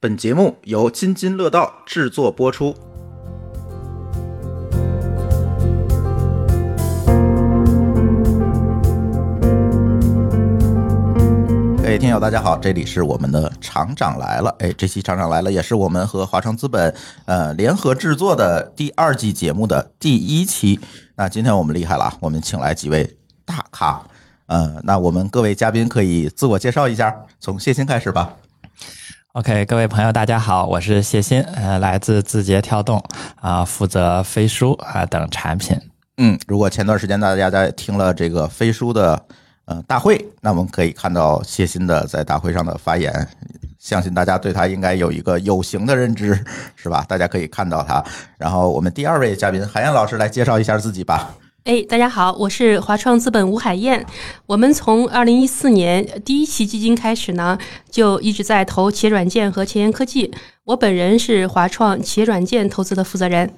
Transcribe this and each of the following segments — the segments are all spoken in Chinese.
本节目由津津乐道制作播出。各位听友，大家好，这里是我们的厂长来了。哎，这期厂长来了也是我们和华创资本呃联合制作的第二季节目的第一期。那今天我们厉害了，我们请来几位大咖。呃，那我们各位嘉宾可以自我介绍一下，从谢鑫开始吧。OK，各位朋友，大家好，我是谢鑫，呃，来自字节跳动啊、负责飞书啊、等产品。嗯，如果前段时间大家在听了这个飞书的呃大会，那我们可以看到谢鑫的在大会上的发言，相信大家对他应该有一个有形的认知，是吧？大家可以看到他。然后我们第二位嘉宾海燕老师来介绍一下自己吧。哎，大家好，我是华创资本吴海燕。我们从二零一四年第一期基金开始呢，就一直在投企业软件和前沿科技。我本人是华创企业软件投资的负责人。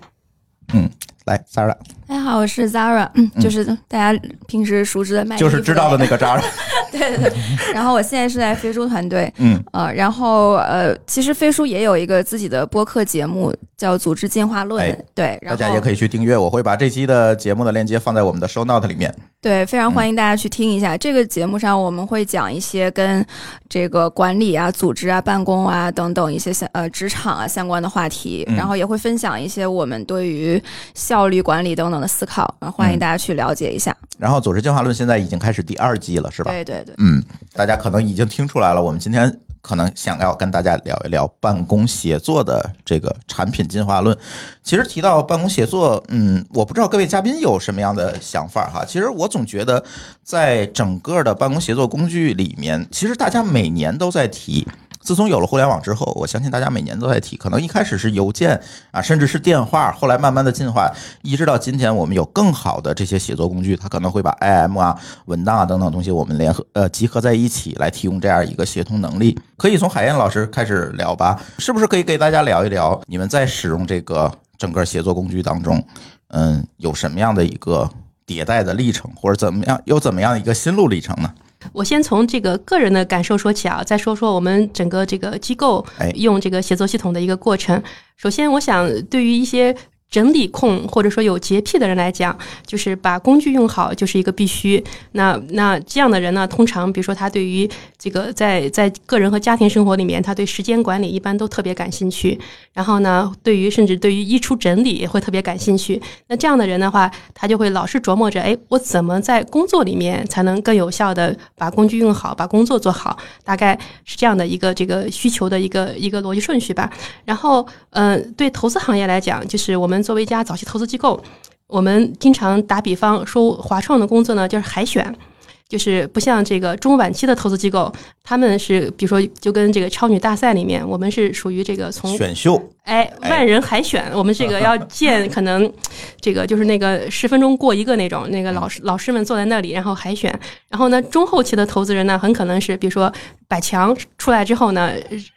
嗯，来 Sarah，大家好，我是 Zara，嗯，就是大家平时熟知的卖就是知道的那个 Zara，对对对。然后我现在是在飞书团队，嗯，呃，然后呃，其实飞书也有一个自己的播客节目，叫《组织进化论》，哎对，然后大家也可以去订阅，我会把这期的节目的链接放在我们的 show note 里面。对，非常欢迎大家去听一下。这个节目上我们会讲一些跟这个管理啊、组织啊、办公啊等等一些相呃职场啊相关的话题，嗯。然后也会分享一些我们对于效率管理等等的思考，啊欢迎大家去了解一下。然后《组织进化论》现在已经开始第二季了，是吧？对对对。嗯，大家可能已经听出来了，我们今天可能想要跟大家聊一聊办公协作的这个产品进化论。其实提到办公协作，嗯，我不知道各位嘉宾有什么样的想法哈。其实我总觉得，在整个的办公协作工具里面，其实大家每年都在提。自从有了互联网之后，我相信大家每年都在提。可能一开始是邮件啊，甚至是电话，后来慢慢的进化，一直到今天，我们有更好的这些写作工具，它可能会把 IM 啊、文档啊等等东西，我们联合呃集合在一起，来提供这样一个协同能力。可以从海燕老师开始聊吧，是不是可以给大家聊一聊你们在使用这个整个协作工具当中，嗯，有什么样的一个迭代的历程，或者怎么样有怎么样一个心路历程呢？我先从这个个人的感受说起啊，再说说我们整个这个机构哎用这个协作系统的一个过程。首先，我想对于一些整理控或者说有洁癖的人来讲，就是把工具用好就是一个必须。那那这样的人呢，通常比如说他对于这个在在个人和家庭生活里面，他对时间管理一般都特别感兴趣。然后呢，对于甚至对于衣橱整理也会特别感兴趣。那这样的人的话，他就会老是琢磨着，哎，我怎么在工作里面才能更有效的把工具用好，把工作做好？大概是这样的一个这个需求的一个一个逻辑顺序吧。然后，呃，对投资行业来讲，就是我们作为一家早期投资机构，我们经常打比方说，华创的工作呢就是海选。就是不像这个中晚期的投资机构，他们是比如说就跟这个超女大赛里面，我们是属于这个从选秀，哎，哎万人海选，我们这个要建，可能这个就是那个十分钟过一个那种，那个老师老师们坐在那里，然后海选。然后呢，中后期的投资人呢，很可能是比如说百强出来之后呢，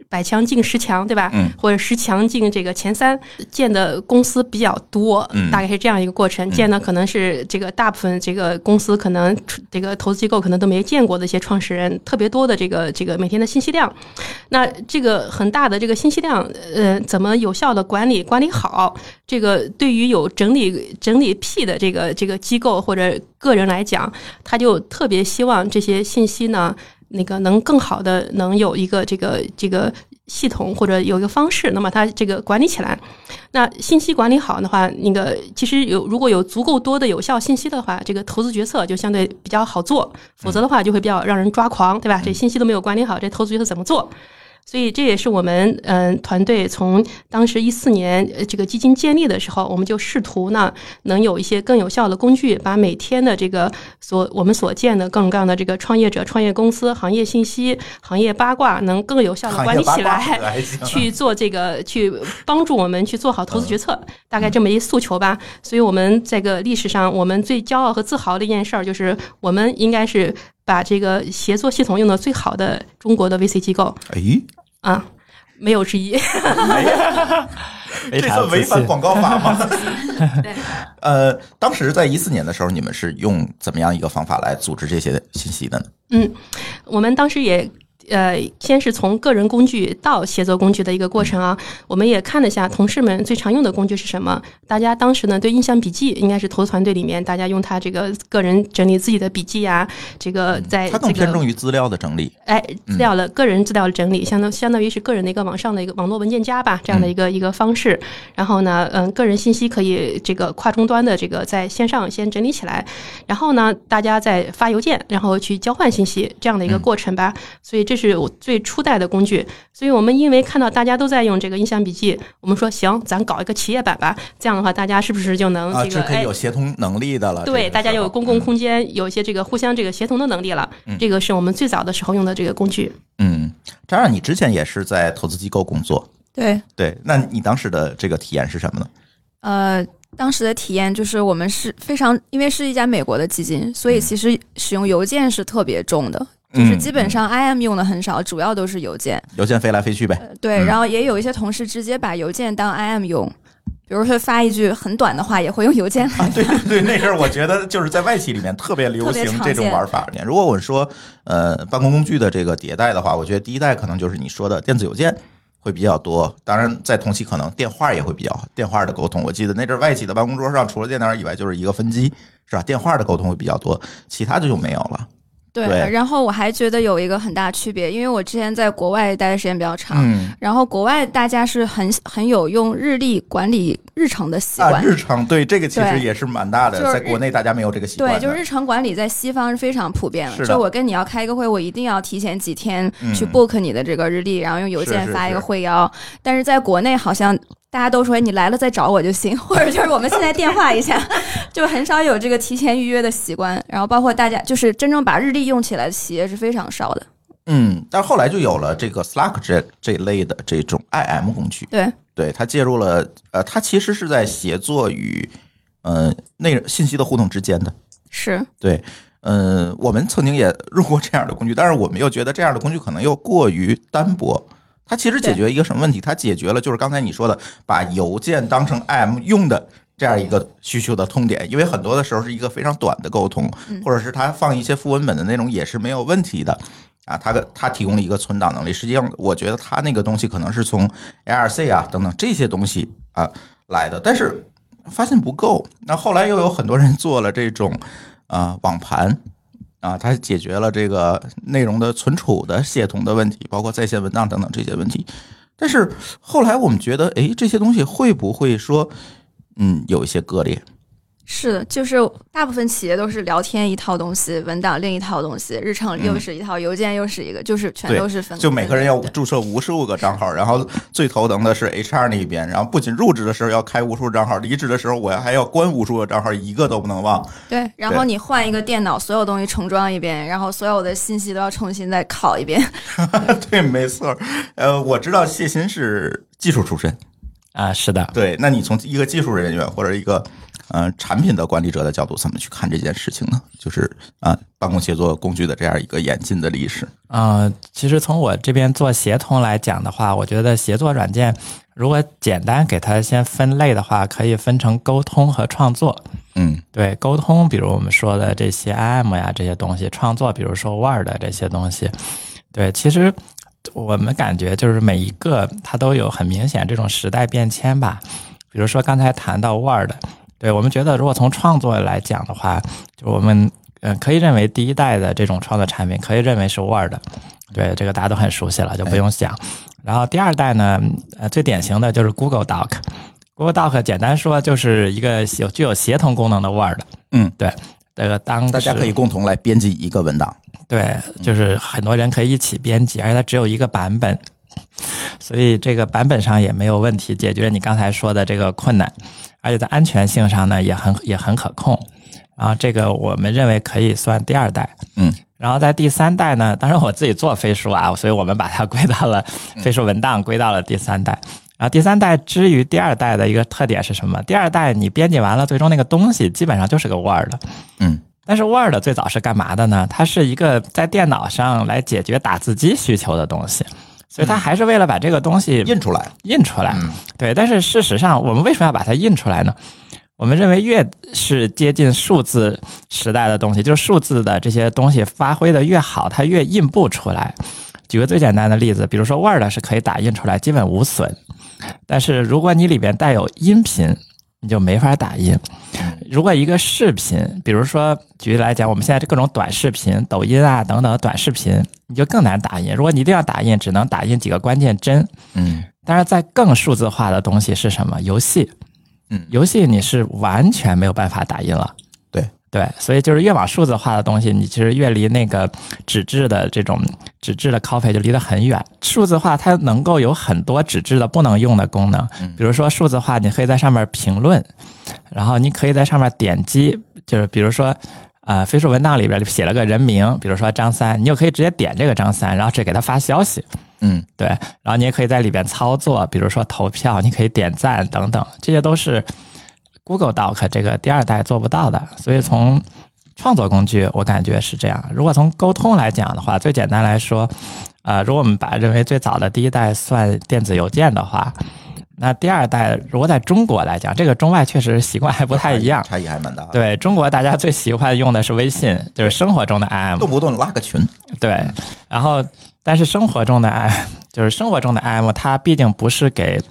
百强进十强，对吧？嗯或者十强进这个前三，建的公司比较多嗯，大概是这样一个过程。建的可能是这个大部分这个公司可能这个投资机构可能都没见过的一些创始人，特别多的这个这个每天的信息量。那这个很大的这个信息量，呃，怎么有效的管理管理好？这个对于有整理整理癖的这个这个机构或者个人来讲，他就特别希望这些信息呢，那个能更好的能有一个这个这个系统或者有一个方式，能把它这个管理起来。那信息管理好的话，那个其实有如果有足够多的有效信息的话，这个投资决策就相对比较好做；否则的话，就会比较让人抓狂，对吧？这信息都没有管理好，这投资决策怎么做？所以这也是我们嗯、团队从当时一四年呃这个基金建立的时候，我们就试图呢能有一些更有效的工具，把每天的这个所我们所见的各种各样的这个创业者、创业公司、行业信息、行业八卦，能更有效的管理起来。去做这个，去帮助我们去做好投资决策，大概这么一诉求吧。所以，我们这个历史上，我们最骄傲和自豪的一件事儿，就是我们应该是把这个协作系统用的最好的中国的 VC 机构哎，啊，没有之一。非 这算违反广告法吗？对，呃，当时在一四年的时候，你们是用怎么样一个方法来组织这些信息的呢？嗯，我们当时也呃，先是从个人工具到协作工具的一个过程啊，我们也看了一下同事们最常用的工具是什么。大家当时呢对印象笔记应该是投资团队里面大家用它这个个人整理自己的笔记啊，这个在它更偏重于资料的整理。哎资料的个人资料的整理，相当相当于是个人的一个网上的一个网络文件夹吧，这样的一个一个方式。然后呢，嗯，个人信息可以这个跨终端的这个在线上先整理起来，然后呢，大家再发邮件，然后去交换信息这样的一个过程吧。所以这是我最初代的工具。所以我们因为看到大家都在用这个印象笔记，我们说行，咱搞一个企业版吧。这样的话，大家是不是就能啊，这个、哎这可以有协同能力的了。对，大家有公共空间，有一些这个互相这个协同的能力了。嗯这个是我们最早的时候用的这个工具。嗯，张然，你之前也是在投资机构工作，对，对？那你当时的这个体验是什么呢？呃，当时的体验就是我们是非常，因为是一家美国的基金，所以其实使用邮件是特别重的，就是嗯基本上 IM 用的很少，主要都是邮件。邮件飞来飞去呗。呃对，嗯然后也有一些同事直接把邮件当 IM 用，比如说发一句很短的话，也会用邮件来啊，对对 对，那阵儿我觉得就是在外企里面特别流行这种见玩法。如果我说呃办公工具的这个迭代的话，我觉得第一代可能就是你说的电子邮件会比较多，当然在同期可能电话也会比较电话的沟通。我记得那阵儿外企的办公桌上除了电脑以外就是一个分机，是吧？电话的沟通会比较多，其他的就没有了。对，对。然后我还觉得有一个很大区别，因为我之前在国外待的时间比较长，嗯。然后国外大家是很很有用日历管理日程的习啊，惯。日常对这个其实也是蛮大的，就是在国内大家没有这个习惯对，就是日程管理在西方是非常普遍是的。就我跟你要开一个会，我一定要提前几天去嗯 book 你的这个日历，然后用邮件发一个是。会邀。但是在国内好像大家都说你来了再找我就行，或者就是我们现在电话一下，就很少有这个提前预约的习惯。然后包括大家就是真正把日历用起来的企业是非常少的。嗯，但是后来就有了这个 Slack 这这类的这种 IM 工具。对，对，它介入了，呃，它其实是在协作与呃内信息的互动之间的。是对，呃，我们曾经也用过这样的工具，但是我们又觉得这样的工具可能又过于单薄。它其实解决一个什么问题？它解决了就是刚才你说的，把邮件当成 IM 用的这样一个需求的痛点。因为很多的时候是一个非常短的沟通，或者是它放一些副文本的内容也是没有问题的。啊，它的它提供了一个存档能力。实际上，我觉得它那个东西可能是从 ARC 啊等等这些东西啊来的，但是发现不够。那后来又有很多人做了这种啊网盘啊，它解决了这个内容的存储的协同的问题，包括在线文档等等这些问题。但是后来我们觉得，哎，这些东西会不会说，嗯，有一些割裂？是的，就是大部分企业都是聊天一套东西，文档另一套东西，日程又是一套，邮件又是一个，就是全都是分。就每个人要注册无数个账号，然后最头疼的是 HR 那边，然后不仅入职的时候要开无数账号，离职的时候我还要关无数个账号，一个都不能忘。对，然后你换一个电脑，所有东西重装一遍，然后所有的信息都要重新再拷一遍。对，没错。呃，我知道谢鑫是技术出身，啊，是的，对，那你从一个技术人员或者一个呃产品的管理者的角度，怎么去看这件事情呢？就是啊、办公协作工具的这样一个演进的历史。嗯、其实从我这边做协同来讲的话，我觉得协作软件如果简单给它先分类的话，可以分成沟通和创作。嗯对，沟通，比如我们说的这些 IM 呀这些东西，创作，比如说 Word 这些东西，对，其实我们感觉就是每一个它都有很明显这种时代变迁吧。比如说刚才谈到 Word，对我们觉得如果从创作来讲的话，就我们呃可以认为第一代的这种创作产品可以认为是 Word，对，这个大家都很熟悉了，就不用想。然后第二代呢，呃，最典型的就是 Google Doc。Google Doc 简单说就是一个有具有协同功能的 Word。嗯，对，这个当大家可以共同来编辑一个文档。对，就是很多人可以一起编辑，而且它只有一个版本，所以这个版本上也没有问题，解决你刚才说的这个困难，而且在安全性上呢也很也很可控。然后这个我们认为可以算第二代，嗯，然后在第三代呢，当然我自己做飞书啊，所以我们把它归到了飞书文档归到了第三代。然后第三代之于第二代的一个特点是什么？第二代你编辑完了，最终那个东西基本上就是个 Word，嗯但是 Word 最早是干嘛的呢？它是一个在电脑上来解决打字机需求的东西，所以它还是为了把这个东西印出来。印出来。嗯对，但是事实上，我们为什么要把它印出来呢？我们认为越是接近数字时代的东西，就是数字的这些东西发挥的越好，它越印不出来。举个最简单的例子，比如说 Word 是可以打印出来，基本无损。但是如果你里边带有音频，你就没法打印。如果一个视频，比如说举例来讲，我们现在这各种短视频、抖音啊等等短视频，你就更难打印。如果你一定要打印，只能打印几个关键帧。嗯但是在更数字化的东西是什么？游戏，嗯游戏你是完全没有办法打印了。对对，所以就是越往数字化的东西，你其实越离那个纸质的这种纸质的 copy 就离得很远。数字化它能够有很多纸质的不能用的功能，比如说数字化，你可以在上面评论，然后你可以在上面点击，就是比如说。呃，飞书文档里边写了个人名，比如说张三，你就可以直接点这个张三，然后直接给他发消息。嗯对，然后你也可以在里边操作，比如说投票，你可以点赞等等，这些都是 Google Doc 这个第二代做不到的。所以从创作工具，我感觉是这样。如果从沟通来讲的话，最简单来说，呃，如果我们把认为最早的第一代算电子邮件的话，那第二代如果在中国来讲，这个中外确实习惯还不太一样。差异还蛮大的。，对中国，大家最喜欢用的是微信，就是生活中的 IM。动不动拉个群。对，然后但是生活中的 IM 就是生活中的 IM，它毕竟不是给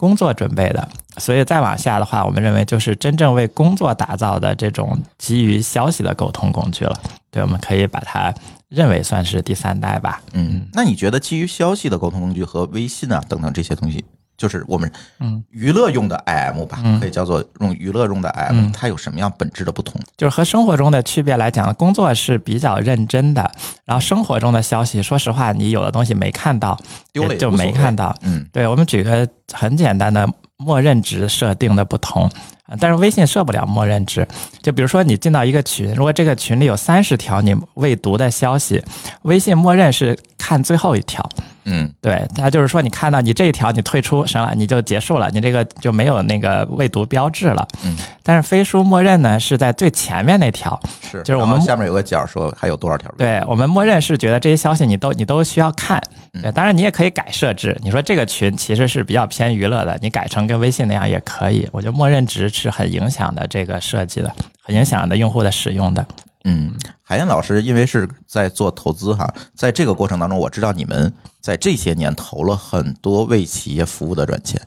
工作准备的，所以再往下的话，我们认为就是真正为工作打造的这种基于消息的沟通工具了。对，我们可以把它认为算是第三代吧。嗯，那你觉得基于消息的沟通工具和微信啊等等这些东西，就是我们嗯。娱乐用的 IM 吧，嗯。可以叫做用娱乐用的 IM，、嗯。它有什么样本质的不同？就是和生活中的区别来讲，工作是比较认真的，然后生活中的消息，说实话，你有的东西没看到，丢了也就没看到。嗯。对，我们举个很简单的默认值设定的不同，啊但是微信设不了默认值。就比如说你进到一个群，如果这个群里有三十条你未读的消息，微信默认是看最后一条。嗯对，它就是说你看到你这一条你退出，行了，你就结束了，你这个就没有那个未读标志了。嗯，但是飞书默认呢是在最前面那条，是，就是我们下面有个角说还有多少条？对我们默认是觉得这些消息你都你都需要看，对，当然你也可以改设置。你说这个群其实是比较偏娱乐的，你改成跟微信那样也可以。我觉得默认值是很影响的这个设计的，很影响的用户的使用的。嗯，海燕老师因为是在做投资哈，在这个过程当中，我知道你们在这些年投了很多为企业服务的软件。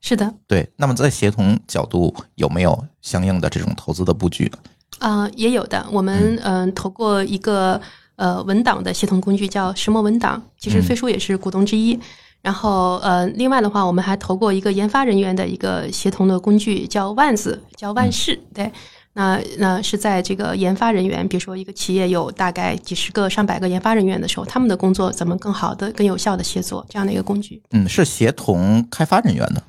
是的，对，那么在协同角度有没有相应的这种投资的布局呢？啊、也有的。我们嗯、投过一个呃文档的协同工具叫石墨文档，其实嗯飞书也是股东之一。然后呃，另外的话，我们还投过一个研发人员的一个协同的工具，叫万字，叫万事。对，那那是在这个研发人员，比如说一个企业有大概几十个、上百个研发人员的时候，他们的工作怎么更好的、更有效的协作，这样的一个工具。嗯，是协同开发人员的。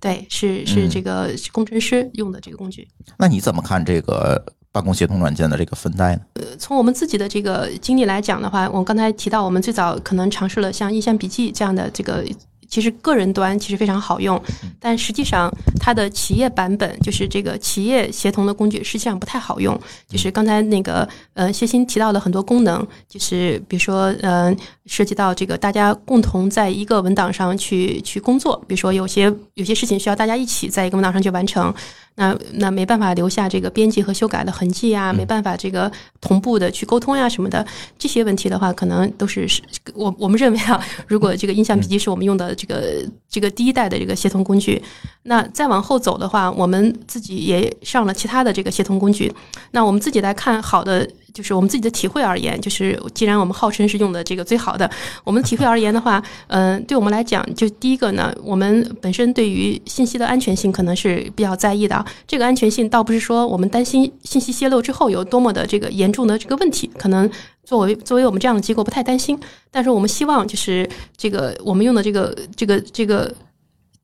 对，是是嗯这个工程师用的这个工具。那你怎么看这个办公协同软件的这个分代呢？从我们自己的这个经历来讲的话，我刚才提到，我们最早可能尝试了像印象笔记这样的这个。其实个人端其实非常好用，但实际上它的企业版本就是这个企业协同的工具，实际上不太好用。就是刚才那个呃谢鑫提到了很多功能，就是比如说呃涉及到这个大家共同在一个文档上去去工作，比如说有些有些事情需要大家一起在一个文档上去完成，那那没办法留下这个编辑和修改的痕迹啊，没办法这个同步的去沟通呀、什么的，这些问题的话，可能都是是我我们认为啊，如果这个印象笔记是我们用的这个这个第一代的这个协同工具，那再往后走的话，我们自己也上了其他的这个协同工具，那我们自己来看好的。就是我们自己的体会而言，就是既然我们号称是用的这个最好的，我们体会而言的话，嗯、对我们来讲，就第一个呢，我们本身对于信息的安全性可能是比较在意的啊。这个安全性倒不是说我们担心信息泄露之后有多么的这个严重的这个问题，可能作为作为我们这样的机构不太担心，但是我们希望就是这个我们用的这个这个这个。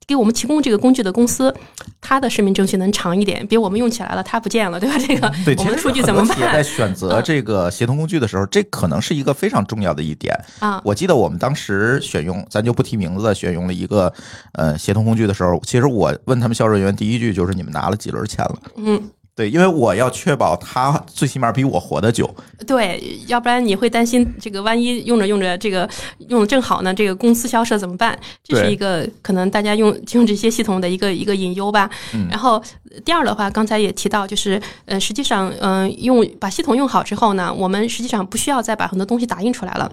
给我们提供这个工具的公司，它的生命周期能长一点，别我们用起来了，它不见了，对吧？这个对，我们的数据怎么办企业在选择这个协同工具的时候，这可能是一个非常重要的一点。啊？我记得我们当时选用，咱就不提名字了，选用了一个呃协同工具的时候，其实我问他们销售人员第一句就是你们拿了几轮钱了？嗯，对，因为我要确保他最起码比我活得久。对，要不然你会担心这个万一用着用着这个用的正好呢，这个公司销售怎么办？这是一个可能大家用用这些系统的一个一个隐忧吧。嗯然后第二的话，刚才也提到，就是呃，实际上嗯、呃用把系统用好之后呢，我们实际上不需要再把很多东西打印出来了。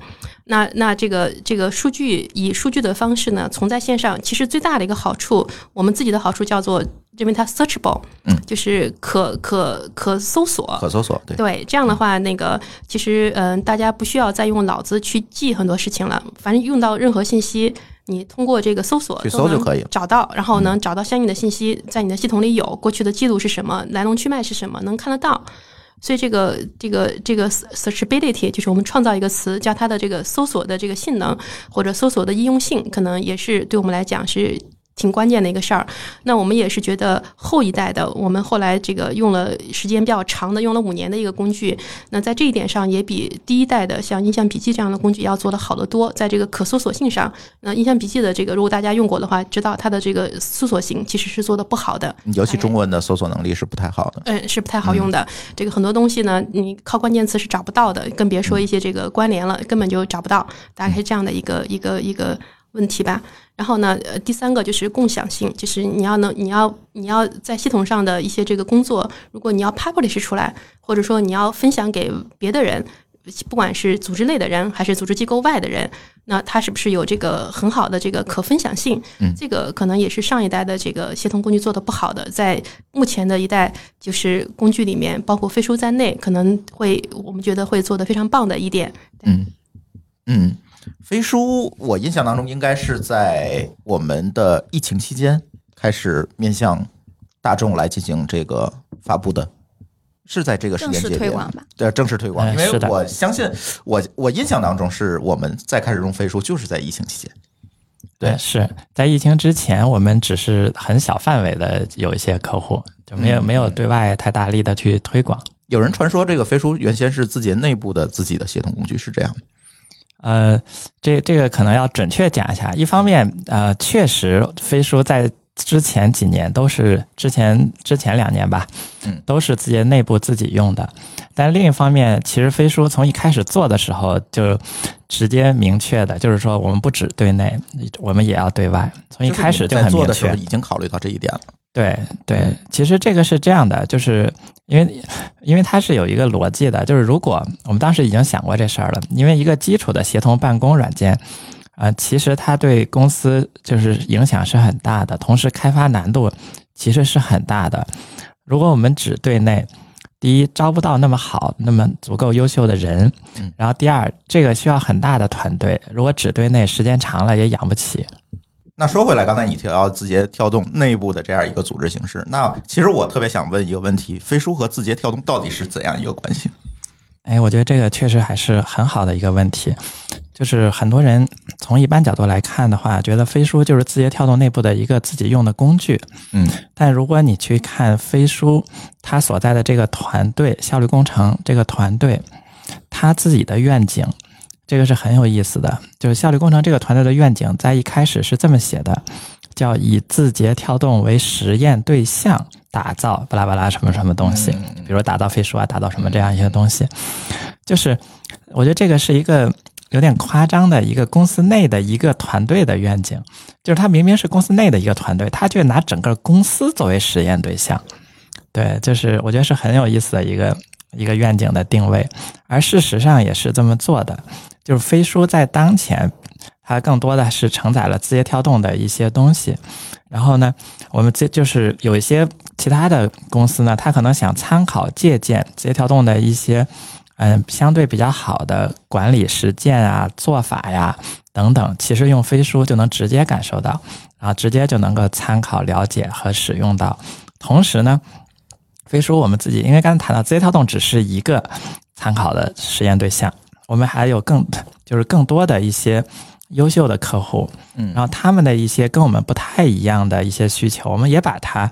那那这个这个数据以数据的方式呢，存在线上，其实最大的一个好处，我们自己的好处叫做认为它 searchable，嗯，就是可可可搜索，可搜索，对，对，这样的话，那个其实嗯、大家不需要再用脑子去记很多事情了，反正用到任何信息，你通过这个搜索去搜就可以找到，然后能找到相应的信息，在你的系统里有过去的记录是什么，来龙去脉是什么，能看得到。所以这个这个这个 searchability 就是我们创造一个词，叫它的这个搜索的这个性能或者搜索的应用性，可能也是对我们来讲是挺关键的一个事儿。那我们也是觉得后一代的，我们后来这个用了时间比较长的，用了五年的一个工具，那在这一点上也比第一代的像印象笔记这样的工具要做得好得多。在这个可搜索性上，那印象笔记的这个，如果大家用过的话，知道它的这个搜索性其实是做的不好的。尤其中文的搜索能力是不太好的。嗯，是不太好用的。这个很多东西呢，你靠关键词是找不到的，更别说一些这个关联了，根本就找不到。大概是这样的一个一个一个问题吧。然后呢，呃，第三个就是共享性，就是你要能，你要你要在系统上的一些这个工作，如果你要 publish 出来，或者说你要分享给别的人。不管是组织内的人还是组织机构外的人，那他是不是有这个很好的这个可分享性？嗯这个可能也是上一代的这个协同工具做的不好的，在目前的一代就是工具里面，包括飞书在内，可能会我们觉得会做的非常棒的一点。嗯嗯，飞书我印象当中应该是在我们的疫情期间开始面向大众来进行这个发布的。是在这个时间节点推广吧，对，正式推广，嗯因为我相信，我我印象当中是我们在开始用飞书，就是在疫情期间。对对，是在疫情之前，我们只是很小范围的有一些客户，就没有、嗯没有对外太大力的去推广。有人传说这个飞书原先是字节内部的自己的协同工具，是这样的。呃，这这个可能要准确讲一下。一方面，呃，确实飞书在之前几年都是之前之前两年吧，嗯，都是自己内部自己用的。但另一方面，其实飞书从一开始做的时候就直接明确的，就是说我们不只对内，我们也要对外。从一开始就很明确在做的时候。已经考虑到这一点了。对对，其实这个是这样的，就是因为因为它是有一个逻辑的，就是如果我们当时已经想过这事儿了，因为一个基础的协同办公软件，呃，其实它对公司就是影响是很大的，同时开发难度其实是很大的。如果我们只对内，第一招不到那么好、那么足够优秀的人嗯，然后第二这个需要很大的团队，如果只对内，时间长了也养不起。那说回来，刚才你提到字节跳动内部的这样一个组织形式，那其实我特别想问一个问题：飞书和字节跳动到底是怎样一个关系？哎，我觉得这个确实还是很好的一个问题。就是很多人从一般角度来看的话，觉得飞书就是字节跳动内部的一个自己用的工具。嗯，但如果你去看飞书它所在的这个团队效率工程这个团队，它自己的愿景，这个是很有意思的。就是效率工程这个团队的愿景，在一开始是这么写的，叫以字节跳动为实验对象，打造巴拉巴拉什么什么东西，比如打造飞书啊，打造什么这样一些东西。就是我觉得这个是一个有点夸张的一个公司内的一个团队的愿景，就是他明明是公司内的一个团队，他却拿整个公司作为实验对象。对，就是我觉得是很有意思的一个一个愿景的定位，而事实上也是这么做的。就是飞书在当前，它更多的是承载了字节跳动的一些东西。然后呢，我们这就是有一些其他的公司呢，它可能想参考借鉴字节跳动的一些嗯相对比较好的管理实践啊、做法呀等等，其实用飞书就能直接感受到，然后直接就能够参考、了解和使用到。同时呢，飞书我们自己，因为刚才谈到字节跳动只是一个参考的实验对象，我们还有更就是更多的一些优秀的客户，嗯然后他们的一些跟我们不太一样的一些需求，我们也把它，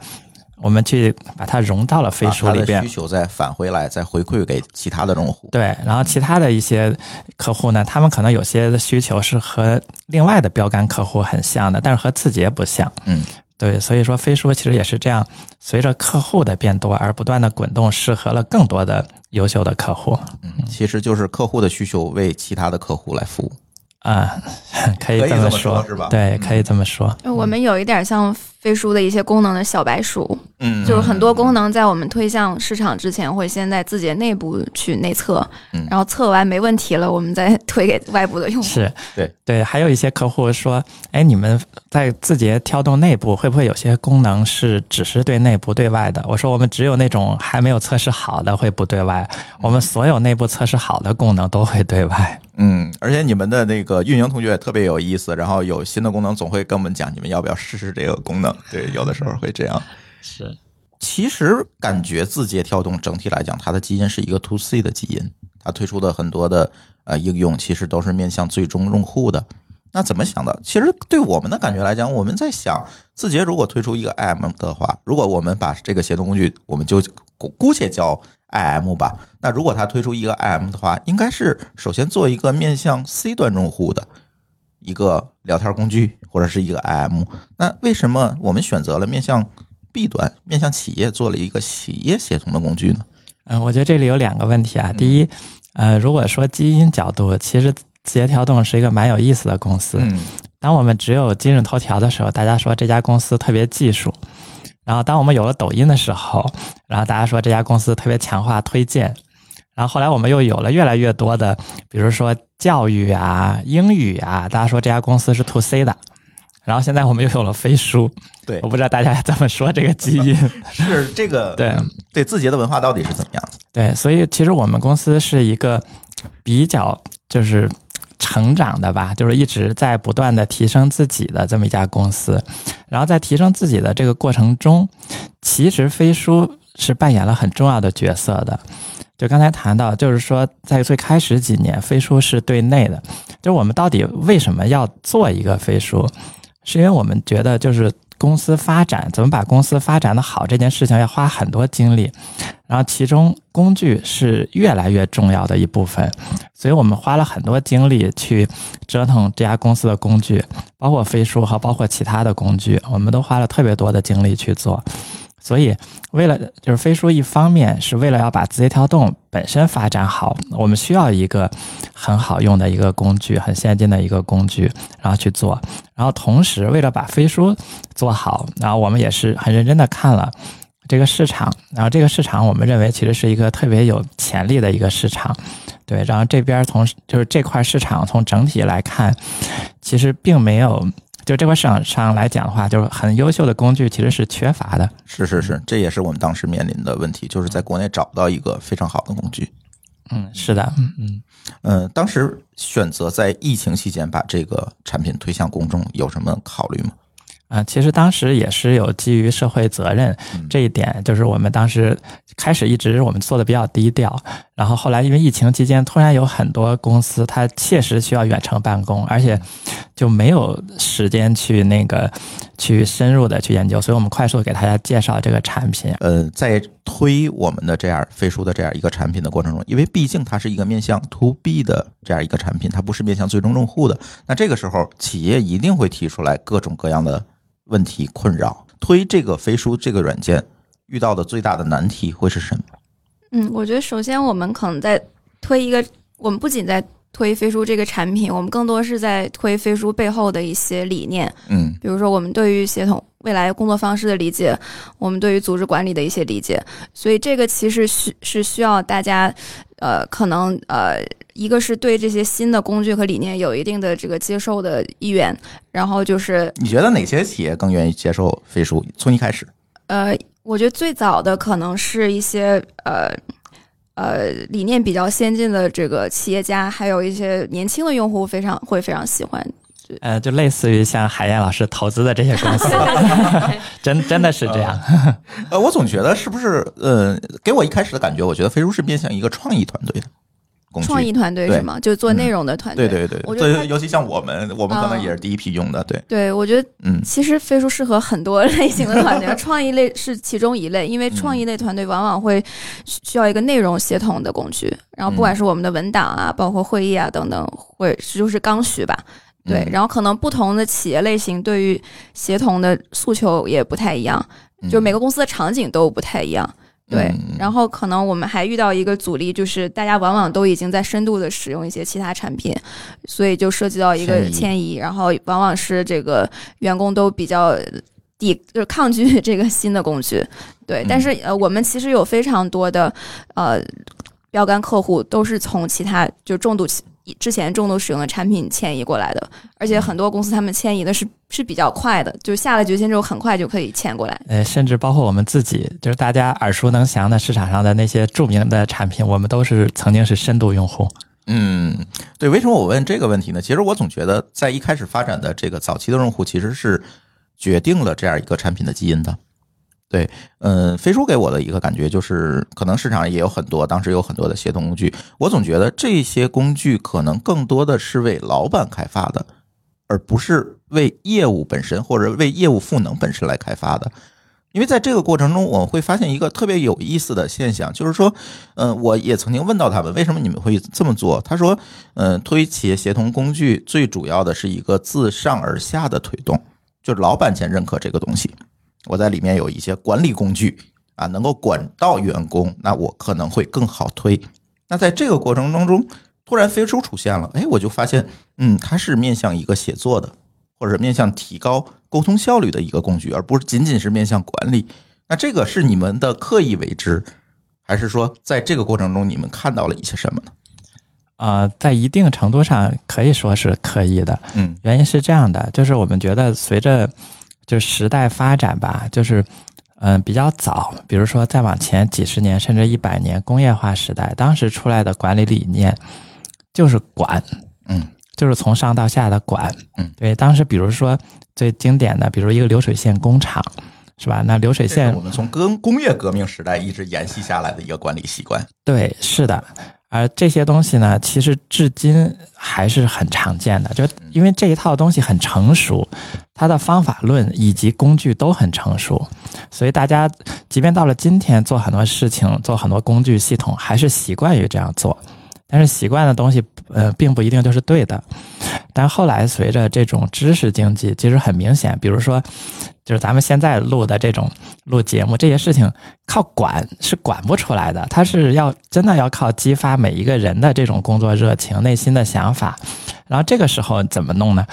我们去把它融到了飞书里边需。求再返回来，再回馈给其他的用户。对，然后其他的一些客户呢，他们可能有些的需求是和另外的标杆客户很像的，但是和字节不像。嗯，对，所以说飞书其实也是这样，随着客户的变多而不断的滚动，适合了更多的优秀的客户。嗯，其实就是客户的需求为其他的客户来服务。啊，可以可以这么说，是吧对，嗯可以这么说。我们有一点像飞书的一些功能的小白鼠，嗯，就是很多功能在我们推向市场之前，会先在自己的内部去内测嗯，然后测完没问题了，我们再推给外部的用户。是对对，还有一些客户说，哎，你们在字节跳动内部会不会有些功能是只是对内不对外的？我说我们只有那种还没有测试好的会不对外，我们所有内部测试好的功能都会对外。嗯，而且你们的那个运营同学也特别有意思，然后有新的功能总会跟我们讲，你们要不要试试这个功能？对，有的时候会这样。是，其实感觉字节跳动整体来讲，它的基因是一个 to C 的基因，它推出的很多的呃应用其实都是面向最终用户的。那怎么想的？其实对我们的感觉来讲，我们在想，字节如果推出一个 IM 的话，如果我们把这个协同工具，我们就姑姑且叫 IM 吧。那如果它推出一个 IM 的话，应该是首先做一个面向 C 端用户的一个聊天工具，或者是一个 IM。那为什么我们选择了面向 B 端、面向企业做了一个企业协同的工具呢？嗯，我觉得这里有两个问题啊。第一，呃，如果说基因角度，其实字节跳动是一个蛮有意思的公司。嗯当我们只有今日头条的时候，大家说这家公司特别技术；然后当我们有了抖音的时候，然后大家说这家公司特别强化推荐。然后后来我们又有了越来越多的，比如说教育啊、英语啊，大家说这家公司是 to C 的。然后现在我们又有了飞书，对我不知道大家怎么说这个基因。是这个 对对字节的文化到底是怎么样的？对，所以其实我们公司是一个比较就是成长的吧，就是一直在不断的提升自己的这么一家公司。然后在提升自己的这个过程中，其实飞书是扮演了很重要的角色的。就刚才谈到，就是说在最开始几年，飞书是对内的，就是我们到底为什么要做一个飞书？是因为我们觉得就是公司发展怎么把公司发展的好这件事情要花很多精力，然后其中工具是越来越重要的一部分，所以我们花了很多精力去折腾这家公司的工具，包括飞书和包括其他的工具，我们都花了特别多的精力去做。所以，为了就是飞书，一方面是为了要把字节跳动本身发展好，我们需要一个很好用的一个工具，很先进的一个工具，然后去做。然后同时，为了把飞书做好，然后我们也是很认真的看了这个市场，然后这个市场我们认为其实是一个特别有潜力的一个市场，对。然后这边从就是这块市场从整体来看，其实并没有。就这块市场上来讲的话，就是很优秀的工具其实是缺乏的。是是是，这也是我们当时面临的问题，就是在国内找不到一个非常好的工具。嗯，是的，嗯嗯。嗯，当时选择在疫情期间把这个产品推向公众，有什么考虑吗？啊，其实当时也是有基于社会责任这一点，就是我们当时开始一直我们做的比较低调，然后后来因为疫情期间，突然有很多公司它切实需要远程办公，而且就没有时间去那个去深入的去研究，所以我们快速给大家介绍这个产品。呃，在推我们的这样飞书的这样一个产品的过程中，因为毕竟它是一个面向 to B 的这样一个产品，它不是面向最终用户的。那这个时候，企业一定会提出来各种各样的问题困扰。推这个飞书这个软件遇到的最大的难题会是什么？嗯，我觉得首先我们可能在推一个，我们不仅在推飞书这个产品，我们更多是在推飞书背后的一些理念，嗯。比如说我们对于协同未来工作方式的理解，我们对于组织管理的一些理解，所以这个其实需是需要大家，呃，可能呃，一个是对这些新的工具和理念有一定的这个接受的意愿，然后就是你觉得哪些企业更愿意接受飞书？从一开始，呃，我觉得最早的可能是一些呃呃理念比较先进的这个企业家，还有一些年轻的用户非常会非常喜欢。呃，就类似于像海燕老师投资的这些公司，真真的是这样。呃，我总觉得是不是呃，给我一开始的感觉，我觉得飞书是面向一个创意团队的。创意团队是吗？就做内容的团队。对对对，我觉得，尤其像我们，我们可能啊也是第一批用的。对，对，我觉得嗯其实飞书适合很多类型的团队，创意类是其中一类，因为创意类团队往往会需需要一个内容协同的工具，然后不管是我们的文档啊，包括会议啊等等，会就是刚需吧。对，嗯然后可能不同的企业类型对于协同的诉求也不太一样，就是每个公司的场景都不太一样。对，嗯然后可能我们还遇到一个阻力，就是大家往往都已经在深度的使用一些其他产品，所以就涉及到一个迁移。然后往往是这个员工都比较抵就是抗拒这个新的工具。对，嗯。但是呃，我们其实有非常多的呃标杆客户都是从其他就重度之前重度使用的产品迁移过来的，而且很多公司他们迁移的是是比较快的，就下了决心之后很快就可以迁过来。呃，甚至包括我们自己，就是大家耳熟能详的市场上的那些著名的产品，我们都是曾经是深度用户。嗯，对，为什么我问这个问题呢？其实我总觉得，在一开始发展的这个早期的用户，其实是决定了这样一个产品的基因的。对，嗯，飞书给我的一个感觉就是，可能市场也有很多，当时有很多的协同工具，我总觉得这些工具可能更多的是为老板开发的，而不是为业务本身或者为业务赋能本身来开发的。因为在这个过程中，我会发现一个特别有意思的现象，就是说，嗯，我也曾经问到他们，为什么你们会这么做？他说，嗯，推企业协同工具最主要的是一个自上而下的推动，就是老板先认可这个东西，我在里面有一些管理工具啊，能够管到员工，那我可能会更好推。那在这个过程当中，突然飞书出现了，哎，我就发现，嗯，它是面向一个写作的，或者面向提高沟通效率的一个工具，而不是仅仅是面向管理。那这个是你们的刻意为之，还是说在这个过程中你们看到了一些什么呢？呃，在一定程度上可以说是刻意的，嗯原因是这样的，就是我们觉得随着就时代发展吧，就是嗯、呃比较早，比如说再往前几十年甚至一百年工业化时代，当时出来的管理理念就是管，嗯，就是从上到下的管，嗯，对，当时比如说最经典的，比如一个流水线工厂，是吧？那流水线我们从工工业革命时代一直延续下来的一个管理习惯。对，是的。而这些东西呢，其实至今还是很常见的，就因为这一套东西很成熟，它的方法论以及工具都很成熟，所以大家即便到了今天做很多事情、做很多工具系统，还是习惯于这样做。但是习惯的东西，呃，并不一定就是对的。但后来随着这种知识经济，其实很明显，比如说，就是咱们现在录的这种录节目这些事情，靠管是管不出来的，它是要真的要靠激发每一个人的这种工作热情、内心的想法。然后这个时候怎么弄呢？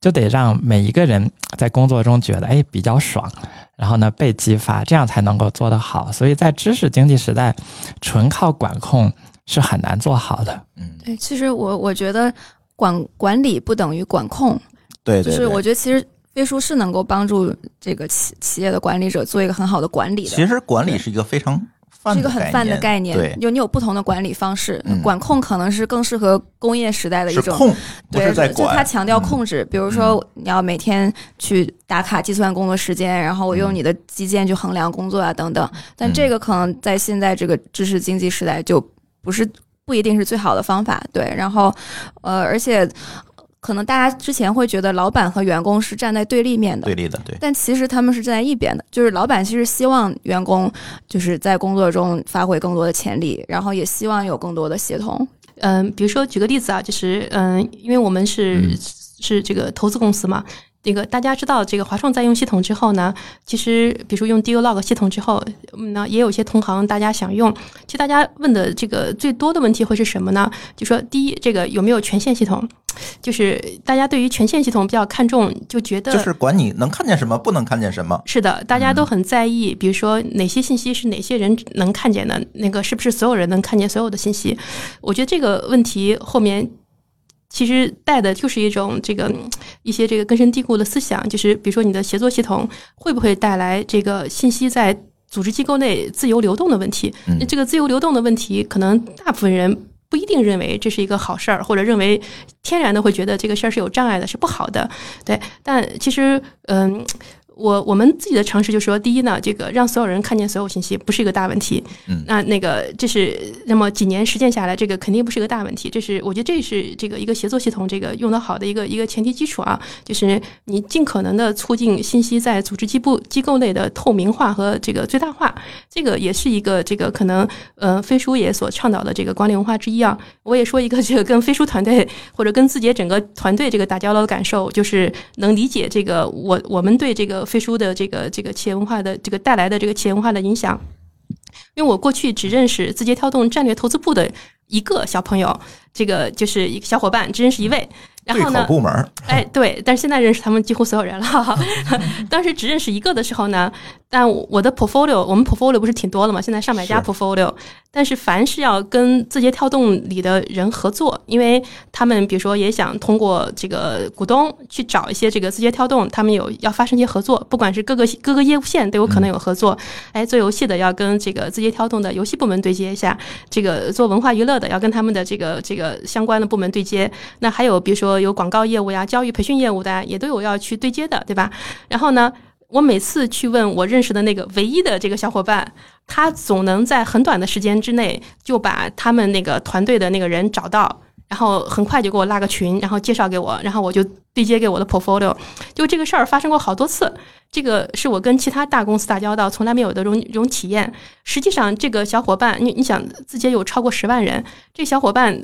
就得让每一个人在工作中觉得哎比较爽，然后呢被激发，这样才能够做得好。所以在知识经济时代，纯靠管控是很难做好的。嗯，对，其实我我觉得管管理不等于管控，对对对。就是我觉得其实飞书是能够帮助这个企企业的管理者做一个很好的管理的。其实管理是一个非常泛的是一个很泛的概念，对，就你有不同的管理方式，嗯管控可能是更适合工业时代的一种，控，对，就它。强调控制，比如说你要每天去打卡计算工作时间，然后我用你的基建去衡量工作啊等等，但这个可能在现在这个知识经济时代就不是不一定是最好的方法，对，然后呃，而且可能大家之前会觉得老板和员工是站在对立面的，对立的，对，但其实他们是站在一边的，就是老板其实希望员工就是在工作中发挥更多的潜力，然后也希望有更多的协同。嗯，比如说举个例子啊，就是嗯，因为我们是、嗯。是这个投资公司嘛，这个大家知道这个华创在用系统之后呢，其实比如说用 DuLog 系统之后，嗯呢也有一些同行大家想用，其实大家问的这个最多的问题会是什么呢？就说第一，这个有没有权限系统？就是大家对于权限系统比较看重，就觉得就是管你能看见什么，不能看见什么。是的，大家都很在意，比如说哪些信息是哪些人能看见的，那个是不是所有人能看见所有的信息？我觉得这个问题后面其实带的就是一种这个嗯一些这个根深蒂固的思想，就是比如说你的协作系统会不会带来这个信息在组织机构内自由流动的问题？这个自由流动的问题，可能大部分人。不一定认为这是一个好事儿，或者认为天然的会觉得这个事儿是有障碍的，是不好的。对，但其实，嗯，我我们自己的尝试就是说，第一呢，这个让所有人看见所有信息不是一个大问题。嗯那那个这是那么几年实践下来，这个肯定不是一个大问题。这是我觉得这是这个一个协作系统这个用得好的一个一个前提基础啊，就是你尽可能的促进信息在组织机部机构内的透明化和这个最大化。这个也是一个这个可能呃飞书也所倡导的这个管理文化之一啊。我也说一个这个跟飞书团队或者跟自己整个团队这个打交道的感受，就是能理解这个我我们对这个飞书的这个这个企业文化的这个带来的这个企业文化的影响。因为我过去只认识字节跳动战略投资部的一个小朋友，这个就是一个小伙伴，只认识一位。然对后呢口，部门儿，哎，对，但是现在认识他们几乎所有人了。当时只认识一个的时候呢，但我的 portfolio，我们 portfolio 不是挺多的嘛？现在上百家 portfolio，但是凡是要跟字节跳动里的人合作，因为他们比如说也想通过这个股东去找一些这个字节跳动，他们有要发生一些合作，不管是各个各个业务线都有可能有合作。哎，做游戏的要跟这个字节跳动的游戏部门对接一下，这个做文化娱乐的要跟他们的这个这个相关的部门对接。那还有比如说有广告业务呀、教育培训业务的，也都有要去对接的，对吧？然后呢，我每次去问我认识的那个唯一的这个小伙伴，他总能在很短的时间之内就把他们那个团队的那个人找到。然后很快就给我拉个群，然后介绍给我，然后我就对接给我的 portfolio。就这个事儿发生过好多次，这个是我跟其他大公司打交道从来没有的这种这种体验。实际上，这个小伙伴，你你想，字节有超过十万人，这小伙伴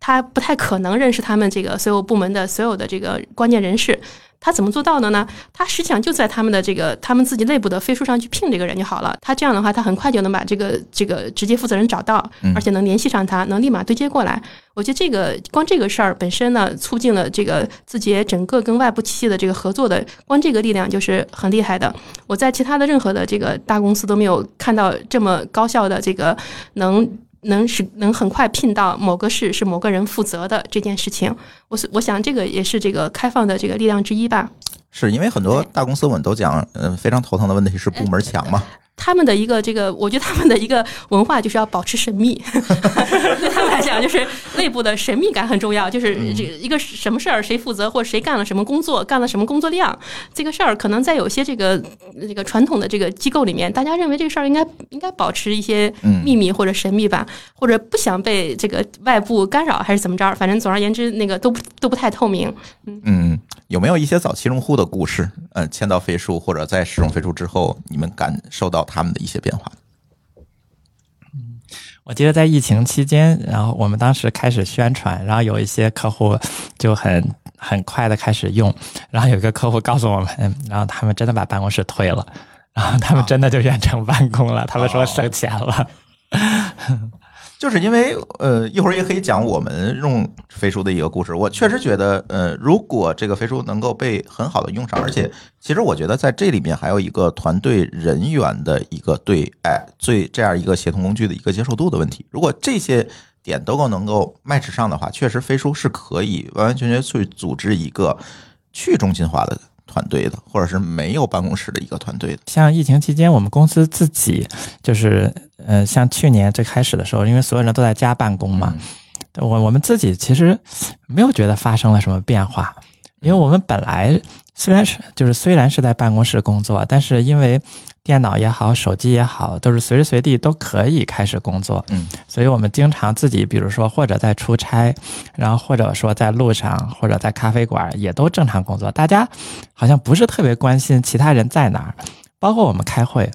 他不太可能认识他们这个所有部门的所有的这个关键人士。他怎么做到的呢？他实际上就在他们的这个他们自己内部的飞书上去聘这个人就好了。他这样的话，他很快就能把这个这个直接负责人找到，而且能联系上他，能立马对接过来。我觉得这个光这个事儿本身呢，促进了这个字节整个跟外部企业的这个合作的，光这个力量就是很厉害的。我在其他的任何的这个大公司都没有看到这么高效的这个能。能使能很快聘到某个事是某个人负责的这件事情，我是我想这个也是这个开放的这个力量之一吧。是因为很多大公司我们都讲，嗯，非常头疼的问题是部门墙嘛，他们的一个这个，我觉得他们的一个文化就是要保持神秘，对他们来讲，就是内部的神秘感很重要。就是这个一个什么事儿谁负责，或者谁干了什么工作，干了什么工作量，这个事儿可能在有些这个这个传统的这个机构里面，大家认为这个事儿应该应该保持一些嗯秘密或者神秘吧，或者不想被这个外部干扰，还是怎么着？反正总而言之，那个都不都不太透明。嗯，有没有一些早期用户的故事？呃，签到飞书或者在使用飞书之后，你们感受到他们的一些变化？嗯我记得在疫情期间，然后我们当时开始宣传，然后有一些客户就很很快的开始用，然后有一个客户告诉我们，嗯然后他们真的把办公室退了，然后他们真的就远程办公了，他们说省钱了。就是因为呃，一会儿也可以讲我们用飞书的一个故事。我确实觉得，呃，如果这个飞书能够被很好的用上，而且其实我觉得在这里面还有一个团队人员的一个对哎最这样一个协同工具的一个接受度的问题。如果这些点都够能够 match 上的话，确实飞书是可以完完全全去组织一个去中心化的团队的，或者是没有办公室的一个团队的。像疫情期间，我们公司自己就是，呃，像去年最开始的时候，因为所有人都在家办公嘛，我我们自己其实没有觉得发生了什么变化，因为我们本来虽然是就是虽然是在办公室工作，但是因为电脑也好，手机也好，都是随时随地都可以开始工作，嗯，所以我们经常自己，比如说或者在出差，然后或者说在路上，或者在咖啡馆，也都正常工作。大家好像不是特别关心其他人在哪儿，包括我们开会，